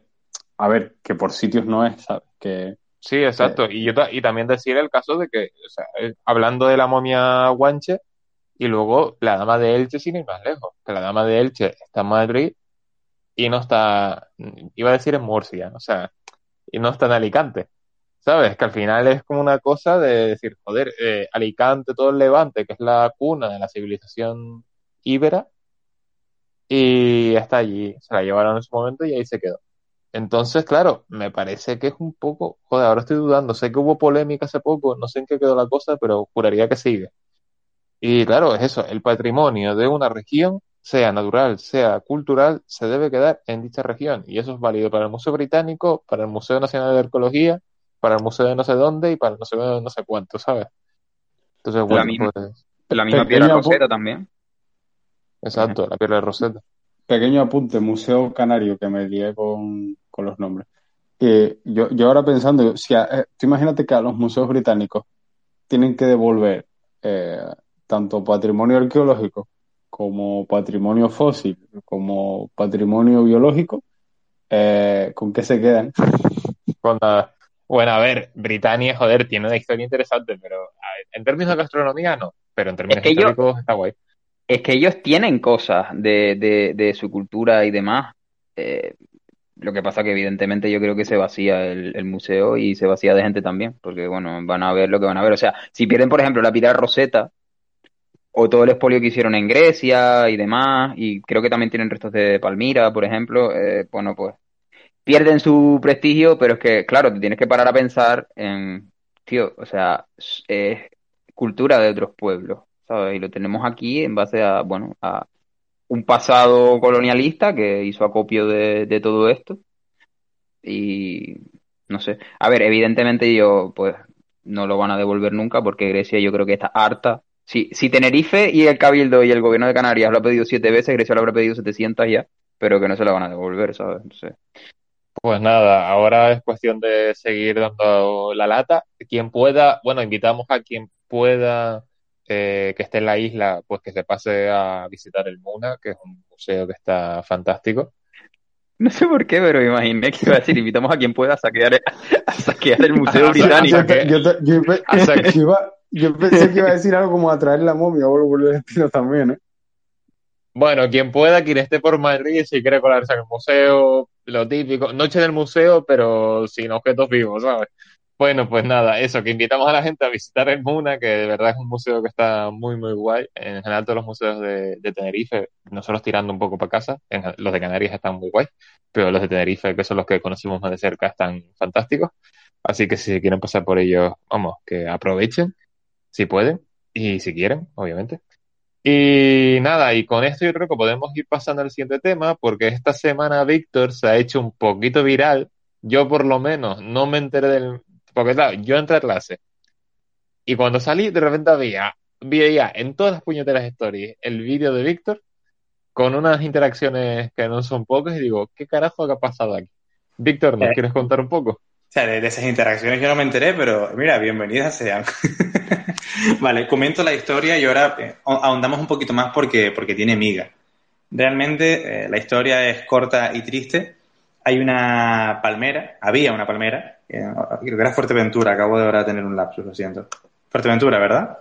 a ver, que por sitios no es, ¿sabes? Que, Sí, exacto. Y, yo, y también decir el caso de que, o sea, eh, hablando de la momia guanche, y luego la dama de Elche sin ir más lejos, que la dama de Elche está en Madrid y no está, iba a decir en Murcia, o sea, y no está en Alicante. ¿Sabes? Que al final es como una cosa de decir, joder, eh, Alicante, todo el Levante, que es la cuna de la civilización íbera, y está allí, se la llevaron en su momento y ahí se quedó. Entonces, claro, me parece que es un poco, joder, ahora estoy dudando, sé que hubo polémica hace poco, no sé en qué quedó la cosa, pero juraría que sigue. Y claro, es eso, el patrimonio de una región, sea natural, sea cultural, se debe quedar en dicha región. Y eso es válido para el Museo Británico, para el Museo Nacional de Arqueología, para el Museo de no sé dónde y para el Museo de no sé cuánto, ¿sabes? Entonces, bueno, la misma, pues... la misma piedra roseta también. Exacto, la piedra de roseta. Pequeño apunte, Museo Canario, que me lié con, con los nombres. Eh, yo, yo ahora pensando, si a, eh, tú imagínate que a los museos británicos tienen que devolver eh, tanto patrimonio arqueológico como patrimonio fósil, como patrimonio biológico, eh, ¿con qué se quedan? Cuando, bueno, a ver, Britania, joder, tiene una historia interesante, pero ver, en términos de gastronomía no, pero en términos Es que históricos yo- está guay. Es que ellos tienen cosas de, de, de su cultura y demás. Eh, lo que pasa que evidentemente yo creo que se vacía el, el museo y se vacía de gente también, porque bueno, van a ver lo que van a ver. O sea, si pierden, por ejemplo, la piedra Rosetta o todo el expolio que hicieron en Grecia y demás, y creo que también tienen restos de Palmira, por ejemplo, eh, bueno, pues pierden su prestigio, pero es que, claro, te tienes que parar a pensar en, tío, o sea, es cultura de otros pueblos, ¿sabes? Y lo tenemos aquí en base a, bueno, a un pasado colonialista que hizo acopio de, de todo esto. Y no sé. A ver, evidentemente yo, pues, no lo van a devolver nunca porque Grecia yo creo que está harta. Si, si Tenerife y el Cabildo y el gobierno de Canarias lo ha pedido siete veces, Grecia lo habrá pedido 700 ya, pero que no se lo van a devolver, ¿sabes? Entonces, Pues nada, ahora es cuestión de seguir dando la lata. Quien pueda, bueno, invitamos a quien pueda eh, que esté en la isla, pues que se pase a visitar el Muna, que es un museo que está fantástico. no sé por qué, pero imaginé que iba a decir, invitamos a quien pueda a saquear, a saquear el Museo A sa- Británico. Yo, iba- yo pensé que iba a decir algo como atraer la momia o algo por el estilo también, ¿eh? Bueno, quien pueda, quien esté por Madrid, si quiere colarse en el museo, lo típico, noche del museo, pero sin objetos vivos, ¿sabes? Bueno, pues nada, eso, que invitamos a la gente a visitar el Muna, que de verdad es un museo que está muy, muy guay. En general, todos los museos de, de Tenerife, nosotros tirando un poco para casa, los de Canarias están muy guay, pero los de Tenerife, que son los que conocimos más de cerca, están fantásticos. Así que si quieren pasar por ellos, vamos, que aprovechen, si pueden, y si quieren, obviamente. Y nada, y con esto yo creo que podemos ir pasando al siguiente tema, porque esta semana Víctor se ha hecho un poquito viral. Yo por lo menos no me enteré del... Porque claro, yo entré a clase y cuando salí de repente había, veía en todas las puñeteras stories el vídeo de Víctor con unas interacciones que no son pocas y digo, ¿qué carajo ha pasado aquí? Víctor, ¿nos Eh. quieres contar un poco? O sea, de, de esas interacciones yo no me enteré, pero mira, bienvenidas sean. vale, comento la historia y ahora eh, ahondamos un poquito más porque, porque tiene miga. Realmente eh, la historia es corta y triste. Hay una palmera, había una palmera, eh, creo que era Fuerteventura, acabo de ahora tener un lapsus, lo siento. Fuerteventura, ¿verdad?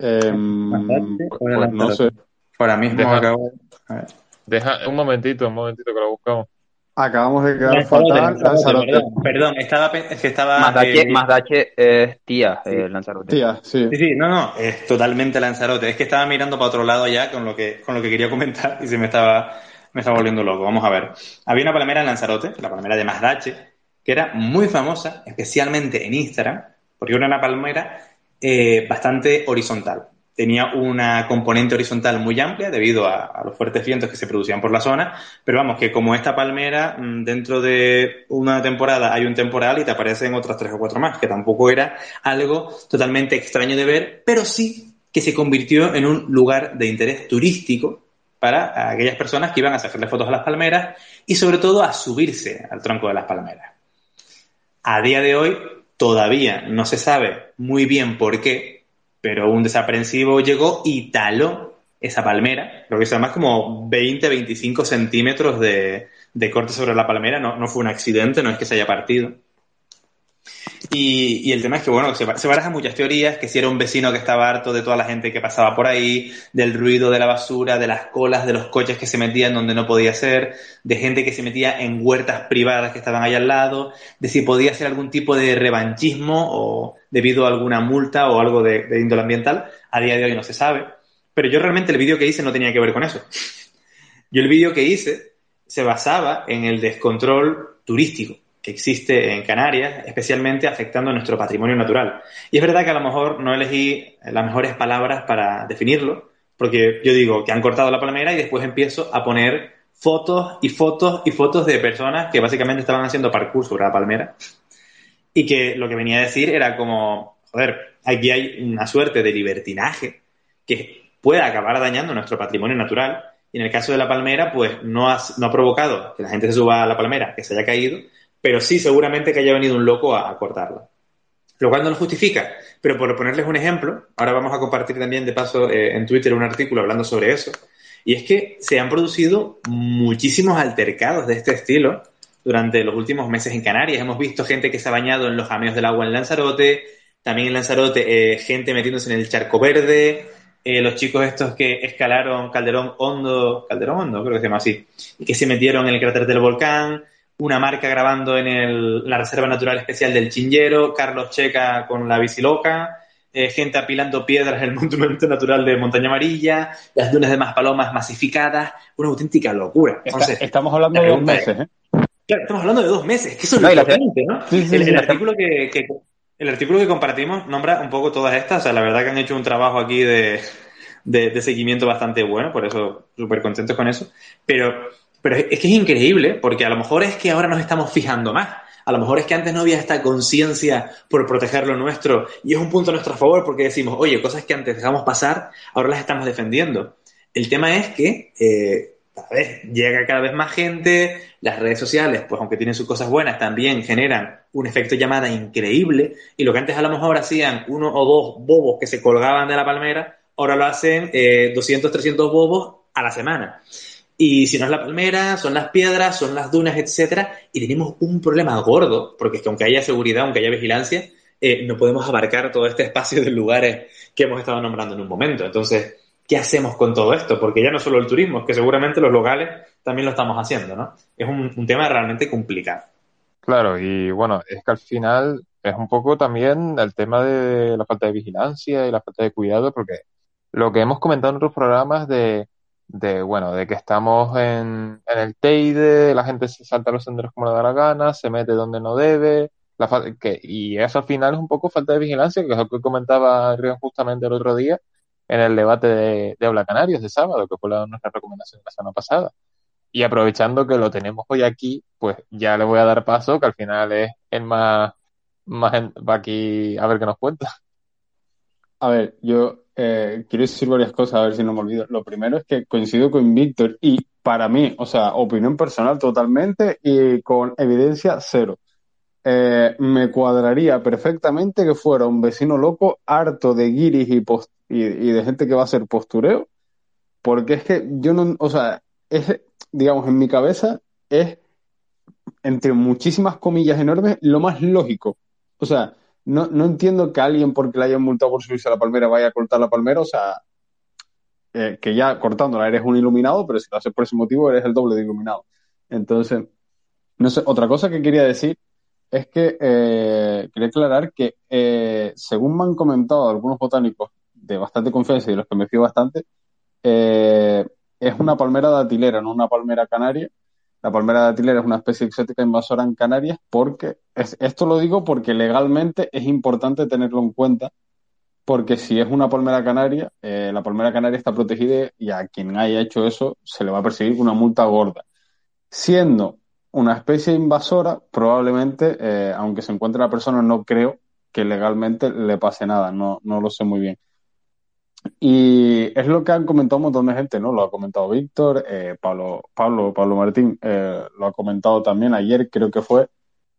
Em, pues, pues no sé. Ahora mismo Deja- acabo. A ver. Deja un momentito, un momentito que lo buscamos. Acabamos de quedar fatal. Lanzarote, perdón, perdón, estaba, es que estaba. Mazdache, eh, Mazdache es tía, eh, Lanzarote. Tía, sí. Sí, sí, no, no, es totalmente Lanzarote. Es que estaba mirando para otro lado ya con lo que, con lo que quería comentar y se me estaba, me estaba volviendo loco. Vamos a ver. Había una palmera en Lanzarote, la palmera de Mazdache, que era muy famosa, especialmente en Instagram, porque era una palmera eh, bastante horizontal. Tenía una componente horizontal muy amplia debido a, los fuertes vientos que se producían por la zona, pero vamos, que como esta palmera, mm, dentro de una temporada hay un temporal y te aparecen otras tres o cuatro más, que tampoco era algo totalmente extraño de ver, pero sí que se convirtió en un lugar de interés turístico para aquellas personas que iban a sacarle fotos a las palmeras y sobre todo a subirse al tronco de las palmeras. A día de hoy todavía no se sabe muy bien por qué, pero un desaprensivo llegó y taló esa palmera, creo que son más como 20-25 centímetros de, de corte sobre la palmera, no, no fue un accidente, no es que se haya partido. Y, el tema es que, bueno, se, se barajan muchas teorías, que si era un vecino que estaba harto de toda la gente que pasaba por ahí, del ruido de la basura, de las colas de los coches que se metían donde no podía ser, de gente que se metía en huertas privadas que estaban ahí al lado, de si podía ser algún tipo de revanchismo o debido a alguna multa o algo de, de índole ambiental. A día de hoy no se sabe. Pero yo realmente el vídeo que hice no tenía que ver con eso. Yo el vídeo que hice se basaba en el descontrol turístico que existe en Canarias, especialmente afectando a nuestro patrimonio natural. Y es verdad que a lo mejor no elegí las mejores palabras para definirlo, porque yo digo que han cortado la palmera y después empiezo a poner fotos y fotos y fotos de personas que básicamente estaban haciendo parkour sobre la palmera y que lo que venía a decir era como, joder, aquí hay una suerte de libertinaje que puede acabar dañando nuestro patrimonio natural y en el caso de la palmera, pues no ha, no ha provocado que la gente se suba a la palmera, que se haya caído, pero sí seguramente que haya venido un loco a, a cortarla. Lo cual no lo justifica, pero por ponerles un ejemplo, ahora vamos a compartir también de paso eh, en Twitter un artículo hablando sobre eso, y es que se han producido muchísimos altercados de este estilo durante los últimos meses en Canarias. Hemos visto gente que se ha bañado en los jameos del agua en Lanzarote, también en Lanzarote eh, gente metiéndose en el charco verde, eh, los chicos estos que escalaron Calderón Hondo, Calderón Hondo, creo que se llama así, y que se metieron en el cráter del volcán, una marca grabando en el, la Reserva Natural Especial del Chinllero, Carlos Checa con la biciloca, eh, gente apilando piedras en el Monumento Natural de Montaña Amarilla, las dunas de Maspalomas masificadas, una auténtica locura. Está- Entonces, estamos hablando de dos meses, ¿eh? Claro, estamos hablando de dos meses, que eso es No, lo la- importante, ¿no? Sí, sí, el, sí. el artículo que, que- el artículo que compartimos nombra un poco todas estas, o sea, la verdad que han hecho un trabajo aquí de, de, de seguimiento bastante bueno, por eso súper contentos con eso, pero, pero es que es increíble, porque a lo mejor es que ahora nos estamos fijando más, a lo mejor es que antes no había esta conciencia por proteger lo nuestro, y es un punto a nuestro favor porque decimos, oye, cosas que antes dejamos pasar, ahora las estamos defendiendo. El tema es que, eh, a ver, llega cada vez más gente, las redes sociales, pues aunque tienen sus cosas buenas, también generan un efecto llamada increíble, y lo que antes a lo mejor hacían uno o dos bobos que se colgaban de la palmera, ahora lo hacen eh, 200, 300 bobos a la semana. Y si no es la palmera, son las piedras, son las dunas, etcétera, y tenemos un problema gordo, porque es que aunque haya seguridad, aunque haya vigilancia, eh, no podemos abarcar todo este espacio de lugares que hemos estado nombrando en un momento. Entonces, ¿qué hacemos con todo esto? Porque ya no solo el turismo, es que seguramente los locales también lo estamos haciendo, ¿no? Es un, un tema realmente complicado. Claro, y bueno, es que al final es un poco también el tema de la falta de vigilancia y la falta de cuidado, porque lo que hemos comentado en otros programas de, de bueno, de que estamos en, en el Teide, la gente se salta los senderos como le da la gana, se mete donde no debe, la que, y eso al final es un poco falta de vigilancia, que es lo que comentaba Rion justamente el otro día en el debate de, de Habla Canarios de sábado, que fue la, nuestra recomendación de la semana pasada. Y aprovechando que lo tenemos hoy aquí, pues ya le voy a dar paso, que al final es el más, más va aquí a ver qué nos cuenta. A ver, yo eh, quiero decir varias cosas, a ver si no me olvido. Lo primero es que coincido con Víctor y para mí, o sea, opinión personal totalmente y con evidencia cero. Eh, me cuadraría perfectamente que fuera un vecino loco harto de guiris y, de gente que va a hacer postureo, porque es que yo no, o sea, digamos, en mi cabeza es, entre muchísimas comillas enormes, lo más lógico. O sea, no, no entiendo que alguien porque le hayan multado por subirse a la palmera vaya a cortar la palmera, o sea, eh, que ya cortándola eres un iluminado, pero si lo haces por ese motivo eres el doble de iluminado. Entonces, no sé, otra cosa que quería decir es que eh, quería aclarar que eh, según me han comentado algunos botánicos de bastante confianza y de los que me fío bastante, eh, es una palmera datilera, no una palmera canaria. La palmera datilera es una especie exótica invasora en Canarias porque, es- esto lo digo porque legalmente es importante tenerlo en cuenta, porque si es una palmera canaria, eh, la palmera canaria está protegida y a quien haya hecho eso se le va a perseguir una multa gorda. Siendo una especie invasora, probablemente, eh, aunque se encuentre la persona, no creo que legalmente le pase nada, no, no lo sé muy bien. Y es lo que han comentado un montón de gente, ¿no? Lo ha comentado Víctor, eh, Pablo, Pablo, Pablo Martín, eh, lo ha comentado también ayer, creo que fue,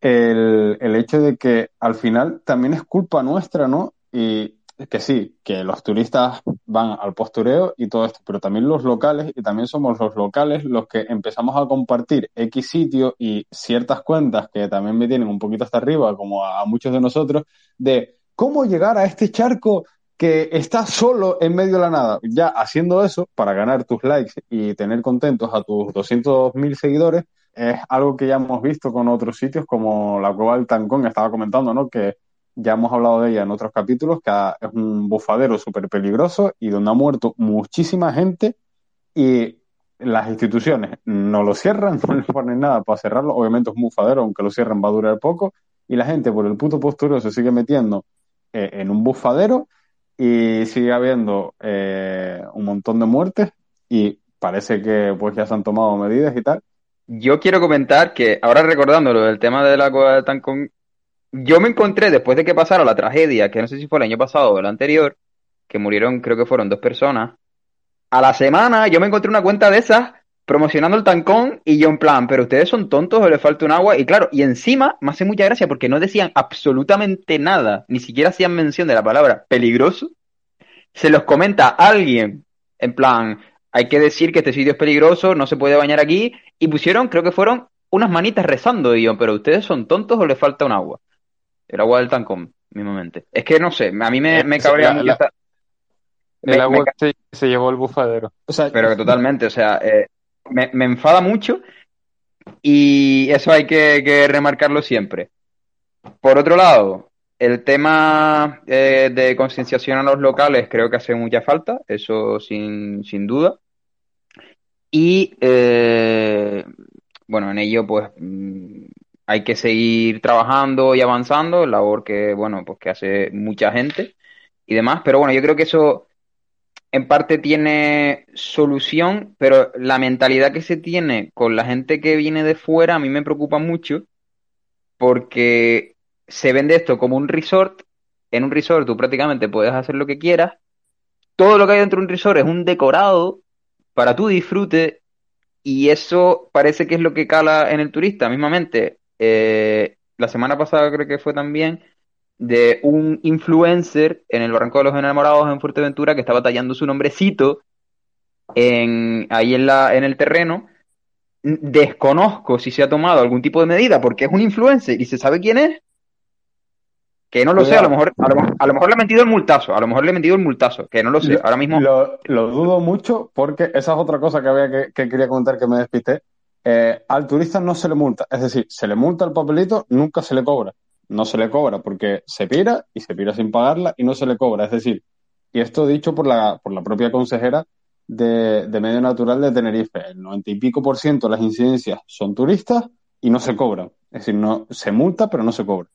el, el hecho de que al final también es culpa nuestra, ¿no? Y que sí, que los turistas van al postureo y todo esto, pero también los locales, y también somos los locales los que empezamos a compartir X sitio y ciertas cuentas que también me tienen un poquito hasta arriba, como a, a muchos de nosotros, de cómo llegar a este charco que está solo en medio de la nada. Ya haciendo eso, para ganar tus likes y tener contentos a tus 200.000 seguidores, es algo que ya hemos visto con otros sitios como la Cueva del Tancón, estaba comentando, ¿no? Que ya hemos hablado de ella en otros capítulos, que es un bufadero súper peligroso y donde ha muerto muchísima gente y las instituciones no lo cierran, no le ponen nada para cerrarlo. Obviamente es un bufadero, aunque lo cierren va a durar poco. Y la gente por el puto postureo se sigue metiendo eh, en un bufadero y sigue habiendo eh, un montón de muertes y parece que pues ya se han tomado medidas y tal. Yo quiero comentar que, ahora recordando lo del tema de la cueva de Tancón, yo me encontré después de que pasara la tragedia, que no sé si fue el año pasado o el anterior, que murieron, creo que fueron dos personas. A la semana yo me encontré una cuenta de esas promocionando el tancón y yo en plan, pero ustedes son tontos o les falta un agua. Y claro, y encima me hace mucha gracia porque no decían absolutamente nada, ni siquiera hacían mención de la palabra peligroso. Se los comenta alguien, en plan, hay que decir que este sitio es peligroso, no se puede bañar aquí. Y pusieron, creo que fueron unas manitas rezando. Y yo, pero ustedes son tontos o les falta un agua. El agua del tancón, mismamente. Es que no sé, a mí me, me cabrea mucho El me- me agua se, se llevó el bufadero. O sea, Pero que totalmente, o sea, eh, me, enfada mucho y eso hay que, que remarcarlo siempre. Por otro lado, el tema eh, de concienciación a los locales creo que hace mucha falta, eso sin, sin duda. Y eh, bueno, en ello pues mm, hay que seguir trabajando y avanzando, labor que, bueno, pues que hace mucha gente y demás, pero bueno, yo creo que eso en parte tiene solución, pero la mentalidad que se tiene con la gente que viene de fuera a mí me preocupa mucho porque se vende esto como un resort. En un resort tú prácticamente puedes hacer lo que quieras. Todo lo que hay dentro de un resort es un decorado para tu disfrute y eso parece que es lo que cala en el turista. Mismamente, eh, la semana pasada creo que fue también de un influencer en el Barranco de los Enamorados en Fuerteventura que estaba tallando su nombrecito en, ahí en, la, en el terreno. Desconozco si se ha tomado algún tipo de medida porque es un influencer y se sabe quién es. Que no lo sé, a lo mejor, a lo, mejor- a lo mejor le he metido el multazo, a lo mejor le he metido el multazo, que no lo sé, ahora mismo. Lo, lo dudo mucho porque esa es otra cosa que, había que, que quería comentar que me despisté. Eh, al turista no se le multa, es decir, se le multa el papelito, nunca se le cobra. No se le cobra porque se pira y se pira sin pagarla y no se le cobra. Es decir, y esto dicho por la, por la propia consejera de, de Medio Natural de Tenerife, el 90 y pico por ciento de las incidencias son turistas y no se cobran. Es decir, no, se multa pero no se cobra.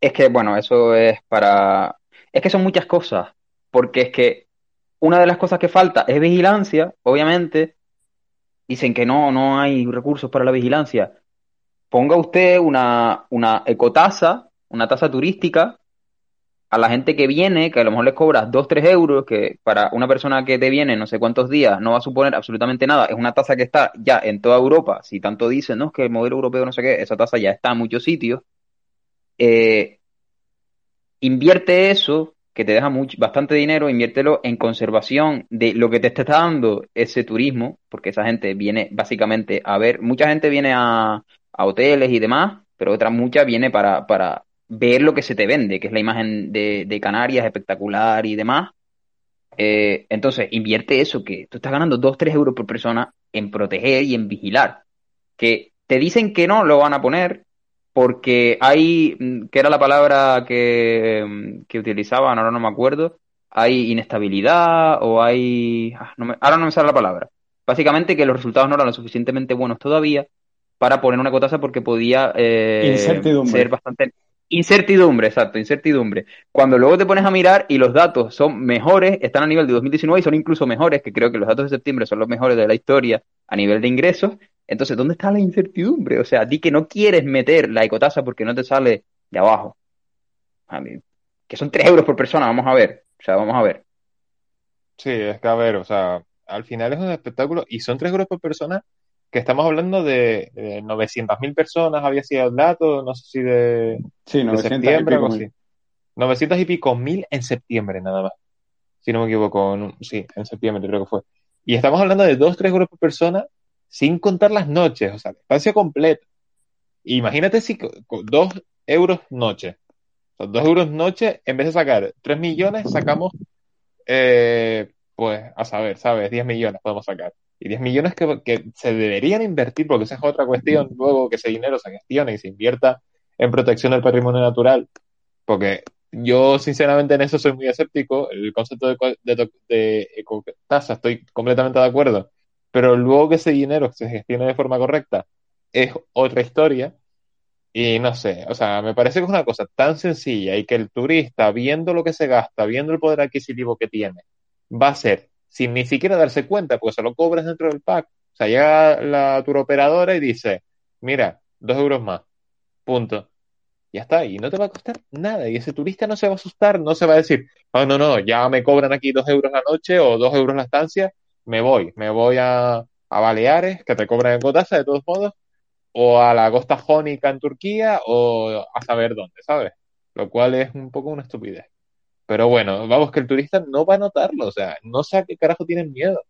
Es que, bueno, eso es para. Es que son muchas cosas. Porque es que una de las cosas que falta es vigilancia, obviamente. Dicen que no, no hay recursos para la vigilancia. Ponga usted una, una ecotasa, una tasa turística, a la gente que viene, que a lo mejor les cobras 2, 3 euros, que para una persona que te viene no sé cuántos días no va a suponer absolutamente nada. Es una tasa que está ya en toda Europa. Si tanto dicen, no, es que el modelo europeo no sé qué, esa tasa ya está en muchos sitios. Eh, invierte eso, que te deja bastante dinero, inviértelo en conservación de lo que te está dando ese turismo, porque esa gente viene básicamente a ver, mucha gente viene a, a hoteles y demás, pero otra mucha viene para, para ver lo que se te vende, que es la imagen de, de Canarias espectacular y demás. Eh, entonces, invierte eso, que tú estás ganando 2, 3 euros por persona en proteger y en vigilar. Que te dicen que no lo van a poner, porque hay, mm, que era la palabra que, mm, que utilizaban, ahora no me acuerdo, hay inestabilidad o hay... ah, ahora no me sale la palabra. Básicamente que los resultados no eran lo suficientemente buenos todavía para poner una cotasa porque podía eh, Incertidumbre. ser bastante... Incertidumbre, exacto, incertidumbre. Cuando luego te pones a mirar y los datos son mejores, están a nivel de 2019 y son incluso mejores, que creo que los datos de septiembre son los mejores de la historia a nivel de ingresos, entonces, ¿dónde está la incertidumbre? O sea, di que no quieres meter la ecotasa porque no te sale de abajo. A mí, que son 3 euros por persona, vamos a ver. O sea, vamos a ver. Sí, es que a ver, o sea, al final es un espectáculo y son 3 euros por persona que estamos hablando de, de 900.000 personas, había sido el dato, no sé si de, Sí, de 900 y septiembre, pico algo mil. así. 900 y pico mil en septiembre nada más. Si no me equivoco, en sí, en septiembre creo que fue. Y estamos hablando de 2, 3 euros por persona sin contar las noches, o sea, el espacio completo. Imagínate si 2 euros noche. O sea, 2 euros noche, en vez de sacar 3 millones, sacamos, eh, pues, a saber, ¿sabes? 10 millones podemos sacar. Y 10 millones que, que se deberían invertir, porque esa es otra cuestión, luego que ese dinero se gestione y se invierta en protección del patrimonio natural. Porque yo, sinceramente, en eso soy muy escéptico. El concepto de, de, de ecotasa estoy completamente de acuerdo. Pero luego que ese dinero se gestione de forma correcta es otra historia. Y no sé, o sea, me parece que es una cosa tan sencilla y que el turista, viendo lo que se gasta, viendo el poder adquisitivo que tiene, va a ser sin ni siquiera darse cuenta, porque se lo cobras dentro del pack. O sea, llega la turoperadora y dice, mira, dos euros más, punto. Ya está, y no te va a costar nada. Y ese turista no se va a asustar, no se va a decir, oh, no, no, ya me cobran aquí dos euros la noche o dos euros la estancia, me voy, me voy a, a Baleares, que te cobran en Cotasa de todos modos, o a la costa jónica en Turquía, o a saber dónde, ¿sabes? Lo cual es un poco una estupidez. Pero bueno, vamos, que el turista no va a notarlo, o sea, no sé a qué carajo tienen miedo.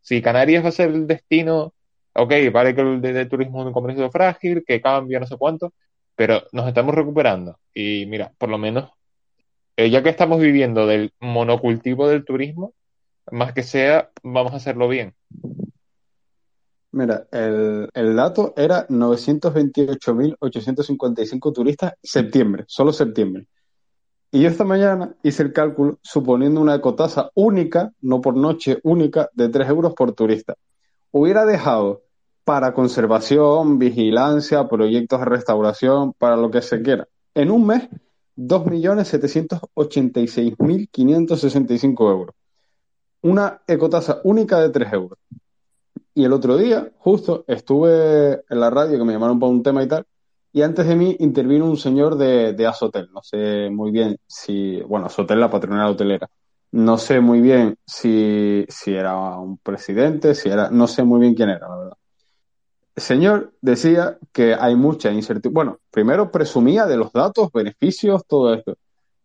Si Canarias va a ser el destino, ok, vale que el turismo es un comercio frágil, que cambia, no sé cuánto, pero nos estamos recuperando. Y mira, por lo menos, eh, ya que estamos viviendo del monocultivo del turismo, más que sea, vamos a hacerlo bien. Mira, el, el dato era 928.855 turistas septiembre, solo septiembre. Y esta mañana hice el cálculo suponiendo una ecotasa única, no por noche, única, de 3 euros por turista. Hubiera dejado para conservación, vigilancia, proyectos de restauración, para lo que se quiera, en un mes, 2.786.565 euros. Una ecotasa única de 3 euros. Y el otro día, justo, estuve en la radio que me llamaron para un tema y tal, y antes de mí intervino un señor de, de Asotel. No sé muy bien si, bueno, Asotel, la patronal hotelera. No sé muy bien si, si era un presidente, si era, no sé muy bien quién era, la verdad. El señor decía que hay mucha incertidumbre. Bueno, primero presumía de los datos, beneficios, todo esto.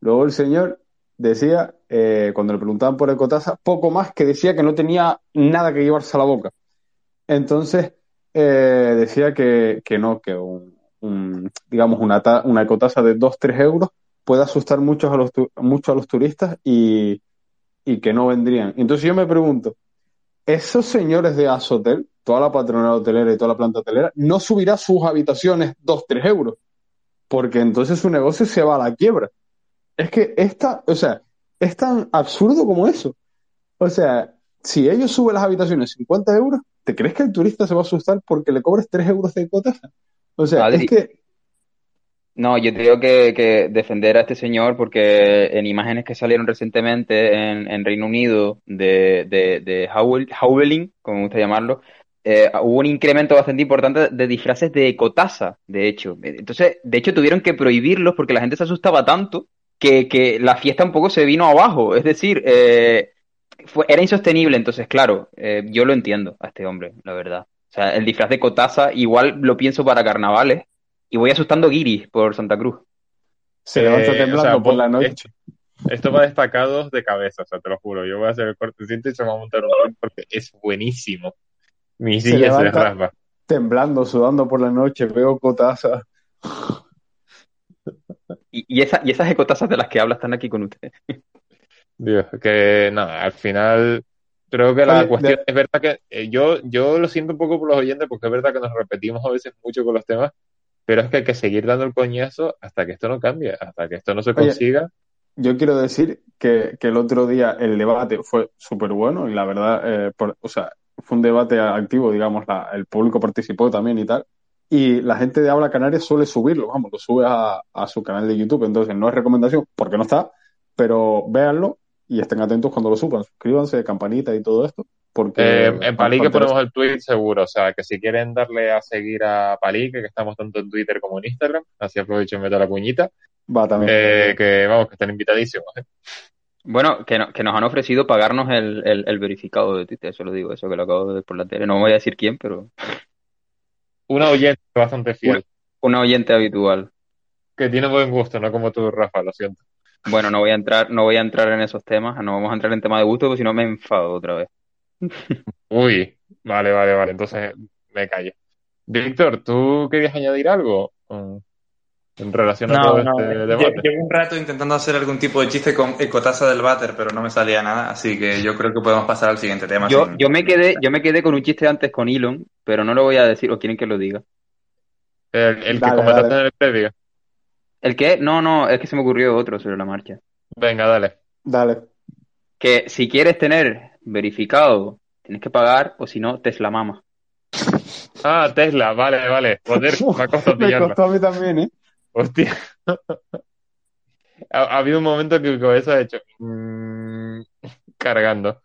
Luego el señor decía, eh, cuando le preguntaban por Ecotasa, poco más que decía que no tenía nada que llevarse a la boca. Entonces, eh, decía que, que no, que un, digamos, una, ta- una ecotasa de 2-3 euros puede asustar mucho a los, a los turistas y, y que no vendrían. Entonces yo me pregunto, esos señores de Asotel, toda la patronal hotelera y toda la planta hotelera, no subirá sus habitaciones 2-3 euros, porque entonces su negocio se va a la quiebra. Es que esta, o sea, es tan absurdo como eso. O sea, si ellos suben las habitaciones 50 euros, ¿te crees que el turista se va a asustar porque le cobres 3 euros de cotasa? O sea, Adri. es que, No, yo tengo que, que defender a este señor porque en imágenes que salieron recientemente en, en Reino Unido de, de, como me gusta llamarlo, eh, hubo un incremento bastante importante de disfraces de ecotasa, de hecho. Entonces, de hecho, tuvieron que prohibirlos porque la gente se asustaba tanto que, que la fiesta un poco se vino abajo. Es decir, eh, fue, era insostenible. Entonces, claro, eh, yo lo entiendo a este hombre, la verdad. O sea, el disfraz de ecotasa igual lo pienso para carnavales y voy asustando guiris por Santa Cruz. se levanta Eh, temblando o sea, por la noche. Esto va destacados de cabeza, o sea, te lo juro. Yo voy a hacer el cortecito y se me va a montar un porque es buenísimo. Mi Se silla se levanta- raspa. Temblando, sudando por la noche, veo cotasa. Y, y, esa, y esas ecotasas de las que habla están aquí con ustedes. Dios, que nada, al final creo que la Oye, cuestión de- es verdad que eh, yo, yo lo siento un poco por los oyentes porque es verdad que nos repetimos a veces mucho con los temas, pero es que hay que seguir dando el coñazo hasta que esto no cambie, hasta que esto no se Oye, consiga. Yo quiero decir que, que el otro día el debate fue súper bueno y la verdad, eh, por- o sea, fue un debate activo, digamos, la- el público participó también y tal. Y la gente de Habla Canaria suele subirlo, vamos, lo sube a, a su canal de YouTube. Entonces, no es recomendación porque no está, pero véanlo y estén atentos cuando lo suban. Suscríbanse, campanita y todo esto. Porque Eh, en Palique ponemos el tweet seguro, o sea, que si quieren darle a seguir a Palique, que estamos tanto en Twitter como en Instagram, así aprovecho y meto la cuñita, va también. eh, que vamos, que están invitadísimos. ¿eh? Bueno, que, no- que nos han ofrecido pagarnos el, el, el verificado de Twitter, eso lo digo, eso que lo acabo de ver por la tele. No voy a decir quién, pero Una oyente bastante fiel, una oyente habitual. que tiene buen gusto, no como tú, Rafa, lo siento. Bueno, no voy a entrar, no voy a entrar en esos temas, no vamos a entrar en tema de gusto, porque si no me enfado otra vez. Uy, vale, vale, vale, entonces me callo. Víctor, ¿tú querías añadir algo en relación a No, todo no. este lle- debate? Llevo un rato intentando hacer algún tipo de chiste con ecotaza del váter, pero no me salía nada, así que yo creo que podemos pasar al siguiente tema. Yo, sin- yo me quedé, yo me quedé con un chiste antes con Elon, pero no lo voy a decir, o quieren que lo diga. El, el que comentaste dale. en el previo. ¿El qué? No, no, es que se me ocurrió otro sobre la marcha. Venga, dale. Dale. Que si quieres tener verificado, tienes que pagar, o si no, Tesla mama. Ah, Tesla, vale, vale. Joder, me ha costado Me pillarlo. costó a mí también, ¿eh? Hostia. Ha, ha habido un momento que mi cabeza ha hecho mm, cargando.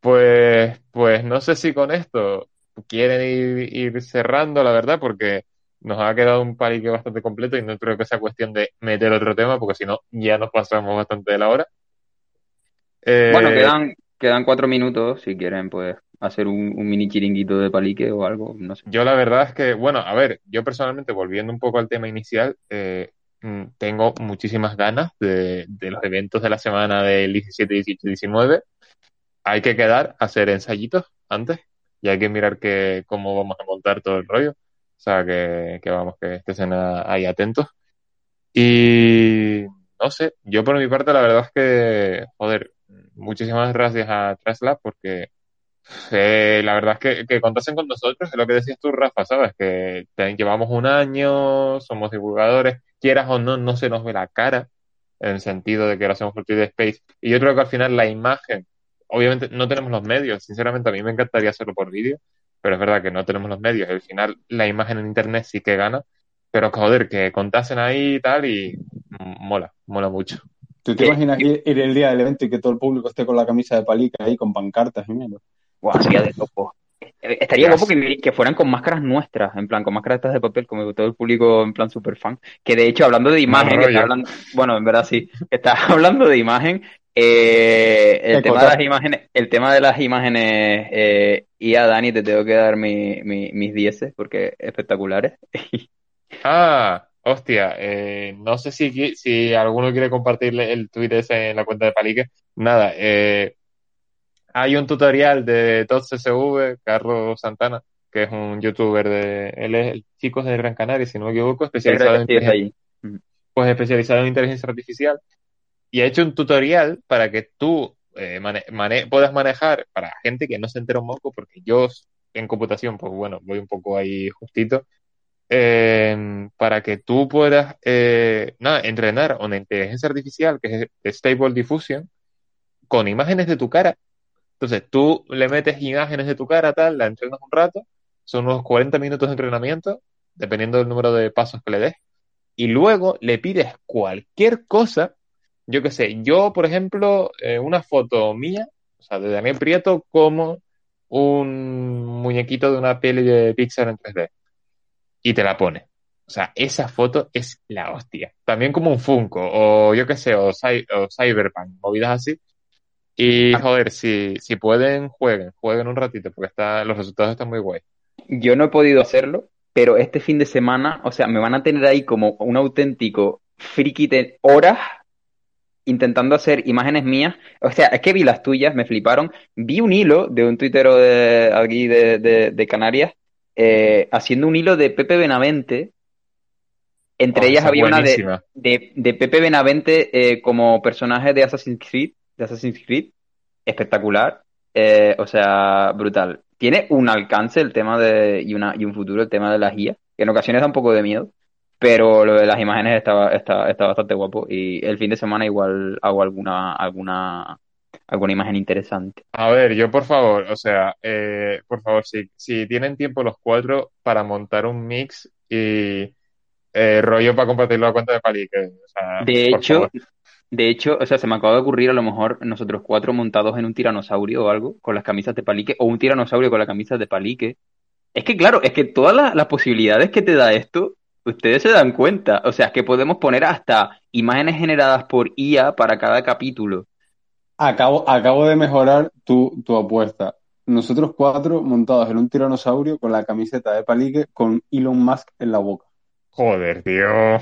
Pues, pues no sé si con esto quieren ir, ir cerrando, la verdad, porque nos ha quedado un palique bastante completo y no creo que sea cuestión de meter otro tema, porque si no, ya nos pasamos bastante de la hora. Eh, Bueno, quedan, quedan cuatro minutos, si quieren, pues, hacer un, un mini chiringuito de palique o algo, no sé. Yo la verdad es que, bueno, a ver, yo personalmente, volviendo un poco al tema inicial, eh, mm, tengo muchísimas ganas de, de los eventos de la semana del 17, 18 y 19. Hay que quedar, hacer ensayitos antes y hay que mirar que, cómo vamos a montar todo el rollo. O sea, que, vamos, que estén ahí atentos. Y no sé, yo por mi parte la verdad es que, joder, muchísimas gracias a Traslab porque eh, la verdad es que, que contasen con nosotros, es lo que decías tú, Rafa, ¿sabes? Que te- llevamos un año, somos divulgadores, quieras o no, no se nos ve la cara, en el sentido de que lo hacemos por Twitter Space. Y yo creo que al final la imagen, obviamente no tenemos los medios, sinceramente a mí me encantaría hacerlo por vídeo, pero es verdad que no tenemos los medios. Al final la imagen en internet sí que gana, pero joder, que contasen ahí y tal y mola, mola mucho. ¿Tú te ¿Qué? imaginas ir, ir el día del evento y que todo el público esté con la camisa de palica ahí con pancartas y mierda? Buah, sería de loco. Eh, Estaría guapo que, que fueran con máscaras nuestras, en plan, con máscaras estas de papel, como todo el público en plan super fan. Que de hecho, hablando de imagen, que está hablando, bueno, en verdad sí, que estás hablando de imagen, eh, el tema de las imágenes, el tema de las imágenes, eh, y a Dani te tengo que dar mi, mi- mis dieces, porque espectaculares. Ah, hostia, eh, no sé si, si alguno quiere compartirle el tweet ese en la cuenta de Palique. Nada, eh, hay un tutorial de TOTS SV, Carlos Santana, que es un youtuber de. Él es el chico de Gran Canaria, si no me equivoco, especializado en, es pues especializado en inteligencia artificial. Y ha hecho un tutorial para que tú eh, puedas manejar para gente que no se entera un moco, porque yo en computación, pues bueno, voy un poco ahí justito, eh, para que tú puedas eh, nada, entrenar una inteligencia artificial que es Stable Diffusion con imágenes de tu cara. Entonces tú le metes imágenes de tu cara, tal, la entrenas un rato, son unos 40 minutos de entrenamiento, dependiendo del número de pasos que le des, y luego le pides cualquier cosa, yo qué sé, yo, por ejemplo, eh, una foto mía, o sea, de Daniel Prieto, como un muñequito de una peli de Pixar en 3D, y te la pone. O sea, esa foto es la hostia. También como un Funko, o yo qué sé, o, cy- o Cyberpunk, movidas así. Y joder, si, si pueden, jueguen, jueguen un ratito, porque está, los resultados están muy guay. Yo no he podido hacerlo, pero este fin de semana, o sea, me van a tener ahí como un auténtico friki de horas intentando hacer imágenes mías. O sea, es que vi las tuyas, me fliparon. Vi un hilo de un tuitero de aquí de, de- de Canarias eh, haciendo un hilo de Pepe Benavente. Entre Oh, ellas había una de, de Pepe Benavente eh, como personaje de Assassin's Creed, de Assassin's Creed, espectacular, eh, o sea, brutal. Tiene un alcance el tema de, y, una, y un futuro el tema de la guía, que en ocasiones da un poco de miedo, pero lo de las imágenes está, está, está bastante guapo y el fin de semana igual hago alguna, alguna, alguna imagen interesante. A ver, yo por favor, o sea, eh, por favor, si, si tienen tiempo los cuatro para montar un mix y eh, rollo para compartirlo a cuenta de Palique. O sea, De hecho, favor. de hecho, o sea, se me acaba de ocurrir a lo mejor nosotros cuatro montados en un tiranosaurio o algo, con las camisas de palique, o un tiranosaurio con las camisas de palique. Es que claro, es que todas las, las posibilidades que te da esto, ustedes se dan cuenta. O sea, es que podemos poner hasta imágenes generadas por IA para cada capítulo. Acabo, acabo de mejorar tu, tu apuesta. Nosotros cuatro montados en un tiranosaurio con la camiseta de palique con Elon Musk en la boca. Joder, tío.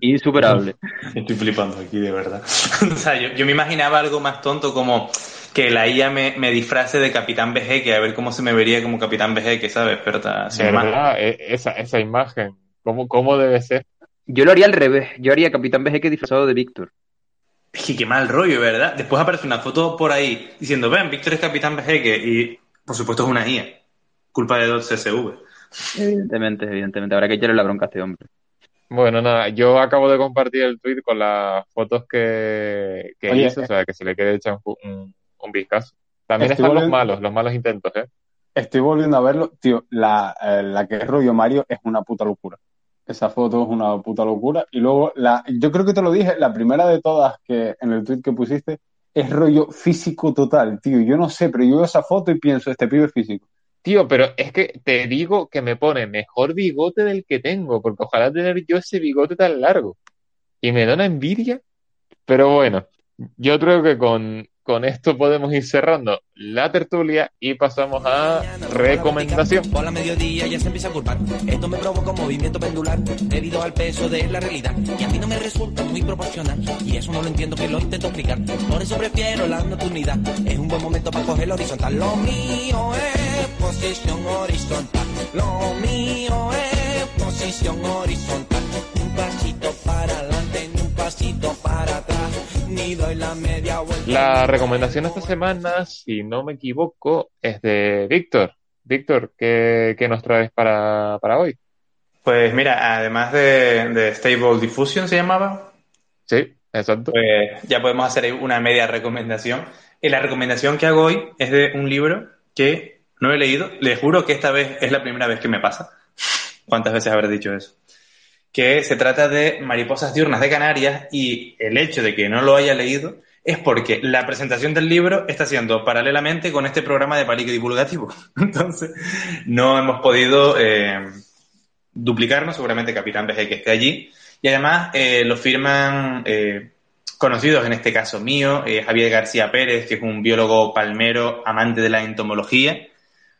Insuperable. Estoy flipando aquí, de verdad. o sea, yo, yo me imaginaba algo más tonto como que la IA me, me disfrace de Capitán Vejeque, a ver cómo se me vería como Capitán Vejeque, ¿sabes? Pero está, sin más. ¿Verdad? E- Esa, esa imagen, ¿cómo, cómo debe ser? Yo lo haría al revés. Yo haría Capitán Vejeque disfrazado de Víctor. Es que qué mal rollo, ¿verdad? Después aparece una foto por ahí diciendo, ven, Víctor es Capitán Vejeque y por supuesto es una IA. Culpa de CSV. Evidentemente, evidentemente. Habrá que echarle la bronca a este hombre. Bueno, nada, yo acabo de compartir el tweet con las fotos que, que Oye, hizo, o sea, que se le quede echar un, un, un vistazo. También Estoy están los malos, los malos intentos, ¿eh? Estoy volviendo a verlo. Tío, la, eh, la que es rollo Mario es una puta locura. Esa foto es una puta locura. Y luego, la, yo creo que te lo dije, la primera de todas que en el tweet que pusiste es rollo físico total, tío. Yo no sé, pero yo veo esa foto y pienso, este pibe es físico. Tío, pero es que te digo que me pone mejor bigote del que tengo, porque ojalá tener yo ese bigote tan largo. Y me da envidia. Pero bueno, yo creo que con, con esto podemos ir cerrando la tertulia y pasamos a recomendación. Por la mediodía ya se empieza a culpar. Esto me provoca movimiento pendular debido al peso de la realidad. Y a mí no me resulta muy proporcional. Y eso no lo entiendo que lo intento explicar. Por eso prefiero la nocturnidad. Es un buen momento para coger horizontal. Lo mío es posición horizontal. Lo mío es posición horizontal. La recomendación esta semana, si no me equivoco, es de Víctor. Víctor, ¿qué, qué nos traes para, para hoy? Pues mira, además de, de Stable Diffusion se llamaba, Sí, exacto. pues ya podemos hacer una media recomendación. Y la recomendación que hago hoy es de un libro que no he leído. Le juro que esta vez es la primera vez que me pasa. ¿Cuántas veces habré dicho eso? Que se trata de Mariposas diurnas de Canarias y el hecho de que no lo haya leído es porque la presentación del libro está siendo paralelamente con este programa de palique divulgativo. Entonces, no hemos podido eh, duplicarnos, seguramente Capitán BG que esté allí. Y además eh, lo firman eh, conocidos, en este caso mío, eh, Javier García Pérez, que es un biólogo palmero amante de la entomología,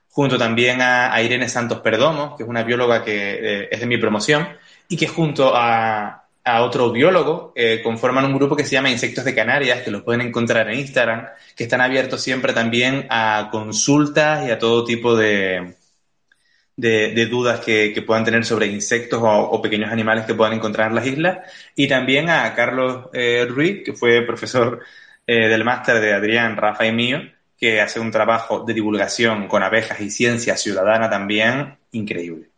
junto también a, a Irene Santos Perdomo, que es una bióloga que eh, es de mi promoción, y que junto a, a otro biólogo eh, conforman un grupo que se llama Insectos de Canarias, que los pueden encontrar en Instagram, que están abiertos siempre también a consultas y a todo tipo de, de, dudas que, puedan tener sobre insectos o, o, pequeños animales que puedan encontrar en las islas. Y también a Carlos eh, Ruiz, que fue profesor eh, del máster de Adrián, Rafa y mío, que hace un trabajo de divulgación con abejas y ciencia ciudadana también increíble.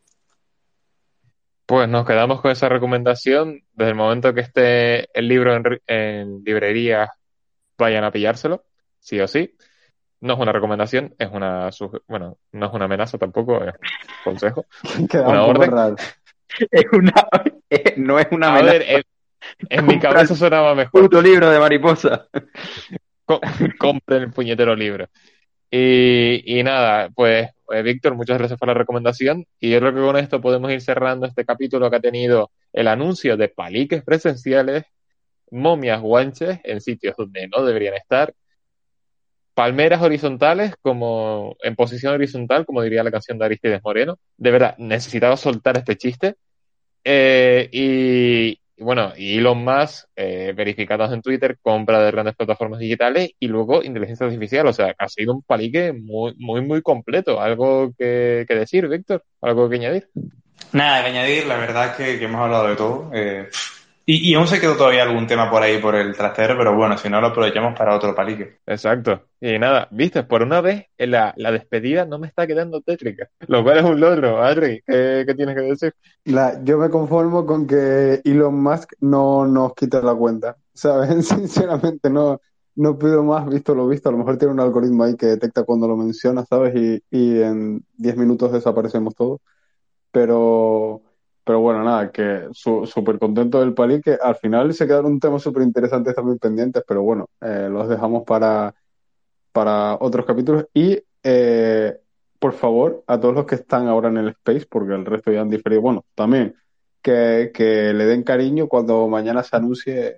Pues nos quedamos con esa recomendación. Desde el momento que esté el libro en, en librerías, vayan a pillárselo, sí o sí. No es una recomendación, es una, bueno, no es una amenaza tampoco, es un consejo. Queda una orden. raro. Es una, eh, no es una A amenaza. ver, en, en mi cabeza sonaba mejor. Puto libro de mariposa. Co- compren el puñetero libro. Y, y nada, pues, eh, Víctor, muchas gracias por la recomendación. Y yo creo que con esto podemos ir cerrando este capítulo que ha tenido el anuncio de paliques presenciales, momias guanches en sitios donde no deberían estar, palmeras horizontales como en posición horizontal, como diría la canción de Aristides Moreno. De verdad, necesitaba soltar este chiste. Eh, y, y bueno, y Elon Musk, eh, verificados en Twitter, compra de grandes plataformas digitales y luego inteligencia artificial. O sea, ha sido un palique muy, muy, muy completo. ¿Algo que, que decir, Víctor? ¿Algo que añadir? Nada, que añadir, la verdad es que, hemos hablado de todo. eh, y, y aún se quedó todavía algún tema por ahí por el trastero, pero bueno, si no lo aprovechamos para otro palique. Exacto. Y nada, viste, por una vez en la, la despedida no me está quedando tétrica, lo cual es un logro. Adri, ¿qué, qué tienes que decir? La- yo me conformo con que Elon Musk no nos quite la cuenta, ¿sabes? Sinceramente, no, no pido más, visto lo visto. A lo mejor tiene un algoritmo ahí que detecta cuando lo menciona, ¿sabes? Y, y en 10 minutos desaparecemos todos. Pero, pero bueno, nada, que su- súper contento del palique. Al final se quedaron temas súper interesantes también pendientes, pero bueno, eh, los dejamos para, para otros capítulos. Y eh, por favor, a todos los que están ahora en el Space, porque el resto ya han diferido, bueno, también que, que le den cariño cuando mañana se anuncie, eh,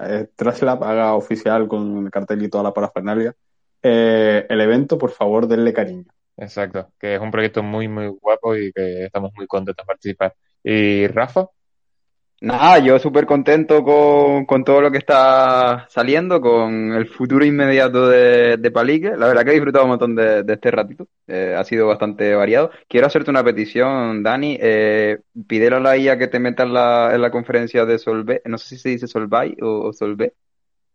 eh, Traslab haga oficial con el cartel y toda la parafernalia, eh, el evento, por favor, denle cariño. Exacto, que es un proyecto muy, muy guapo y que estamos muy contentos de participar. ¿Y Rafa? Nada, yo súper contento con, con todo lo que está saliendo, con el futuro inmediato de, de Palique. La verdad que he disfrutado un montón de, de este ratito. Eh, ha sido bastante variado. Quiero hacerte una petición, Dani. Eh, pídele a la IA que te meta en la, en la conferencia de Solvay. No sé si se dice Solvay o, o Solvay.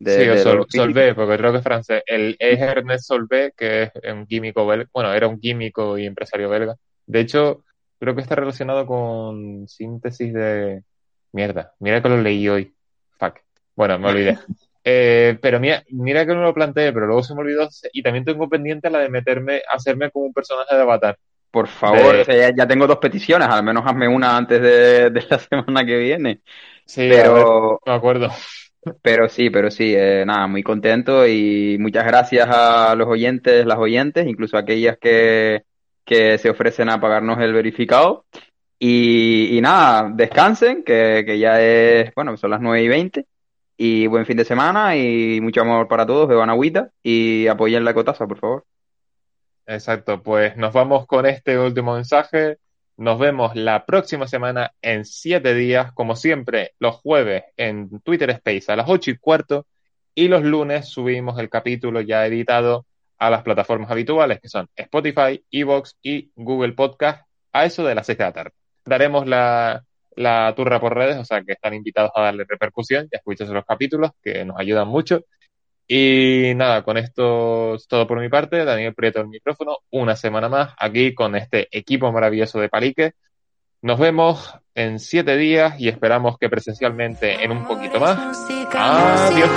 De, Sí, de Sol-. Solvay, porque creo que es francés. El es Ernest Solvay, que es un químico belga, bueno, era un químico y empresario belga. De hecho, creo que está relacionado con síntesis de... Mierda, mira que lo leí hoy. Fuck. Bueno, me olvidé. Eh, pero mira, mira que no lo planteé, pero luego se me olvidó. Y también tengo pendiente la de meterme, hacerme como un personaje de Avatar. Por favor, De- o sea, ya, tengo dos peticiones. Al menos hazme una antes de, de la semana que viene. Sí, a ver, Pero, me acuerdo. Pero sí, pero sí, eh, nada, muy contento y muchas gracias a los oyentes, las oyentes, incluso aquellas que, que se ofrecen a pagarnos el verificado. Y, y nada, descansen, que, que ya es, bueno, son las 9 y 20. Y buen fin de semana y mucho amor para todos, beban agüita y apoyen la cotaza, por favor. Exacto, pues nos vamos con este último mensaje. Nos vemos la próxima semana en siete días, como siempre, los jueves en Twitter Space a las ocho y cuarto y los lunes subimos el capítulo ya editado a las plataformas habituales que son Spotify, Evox y Google Podcast a eso de las seis de la tarde. Daremos la, la turra por redes, o sea que están invitados a darle repercusión y a escucharse los capítulos que nos ayudan mucho. Y nada, con esto es todo por mi parte. Daniel Prieto el micrófono, una semana más aquí con este equipo maravilloso de Palique. Nos vemos en siete días y esperamos que presencialmente en un poquito más. Adiós.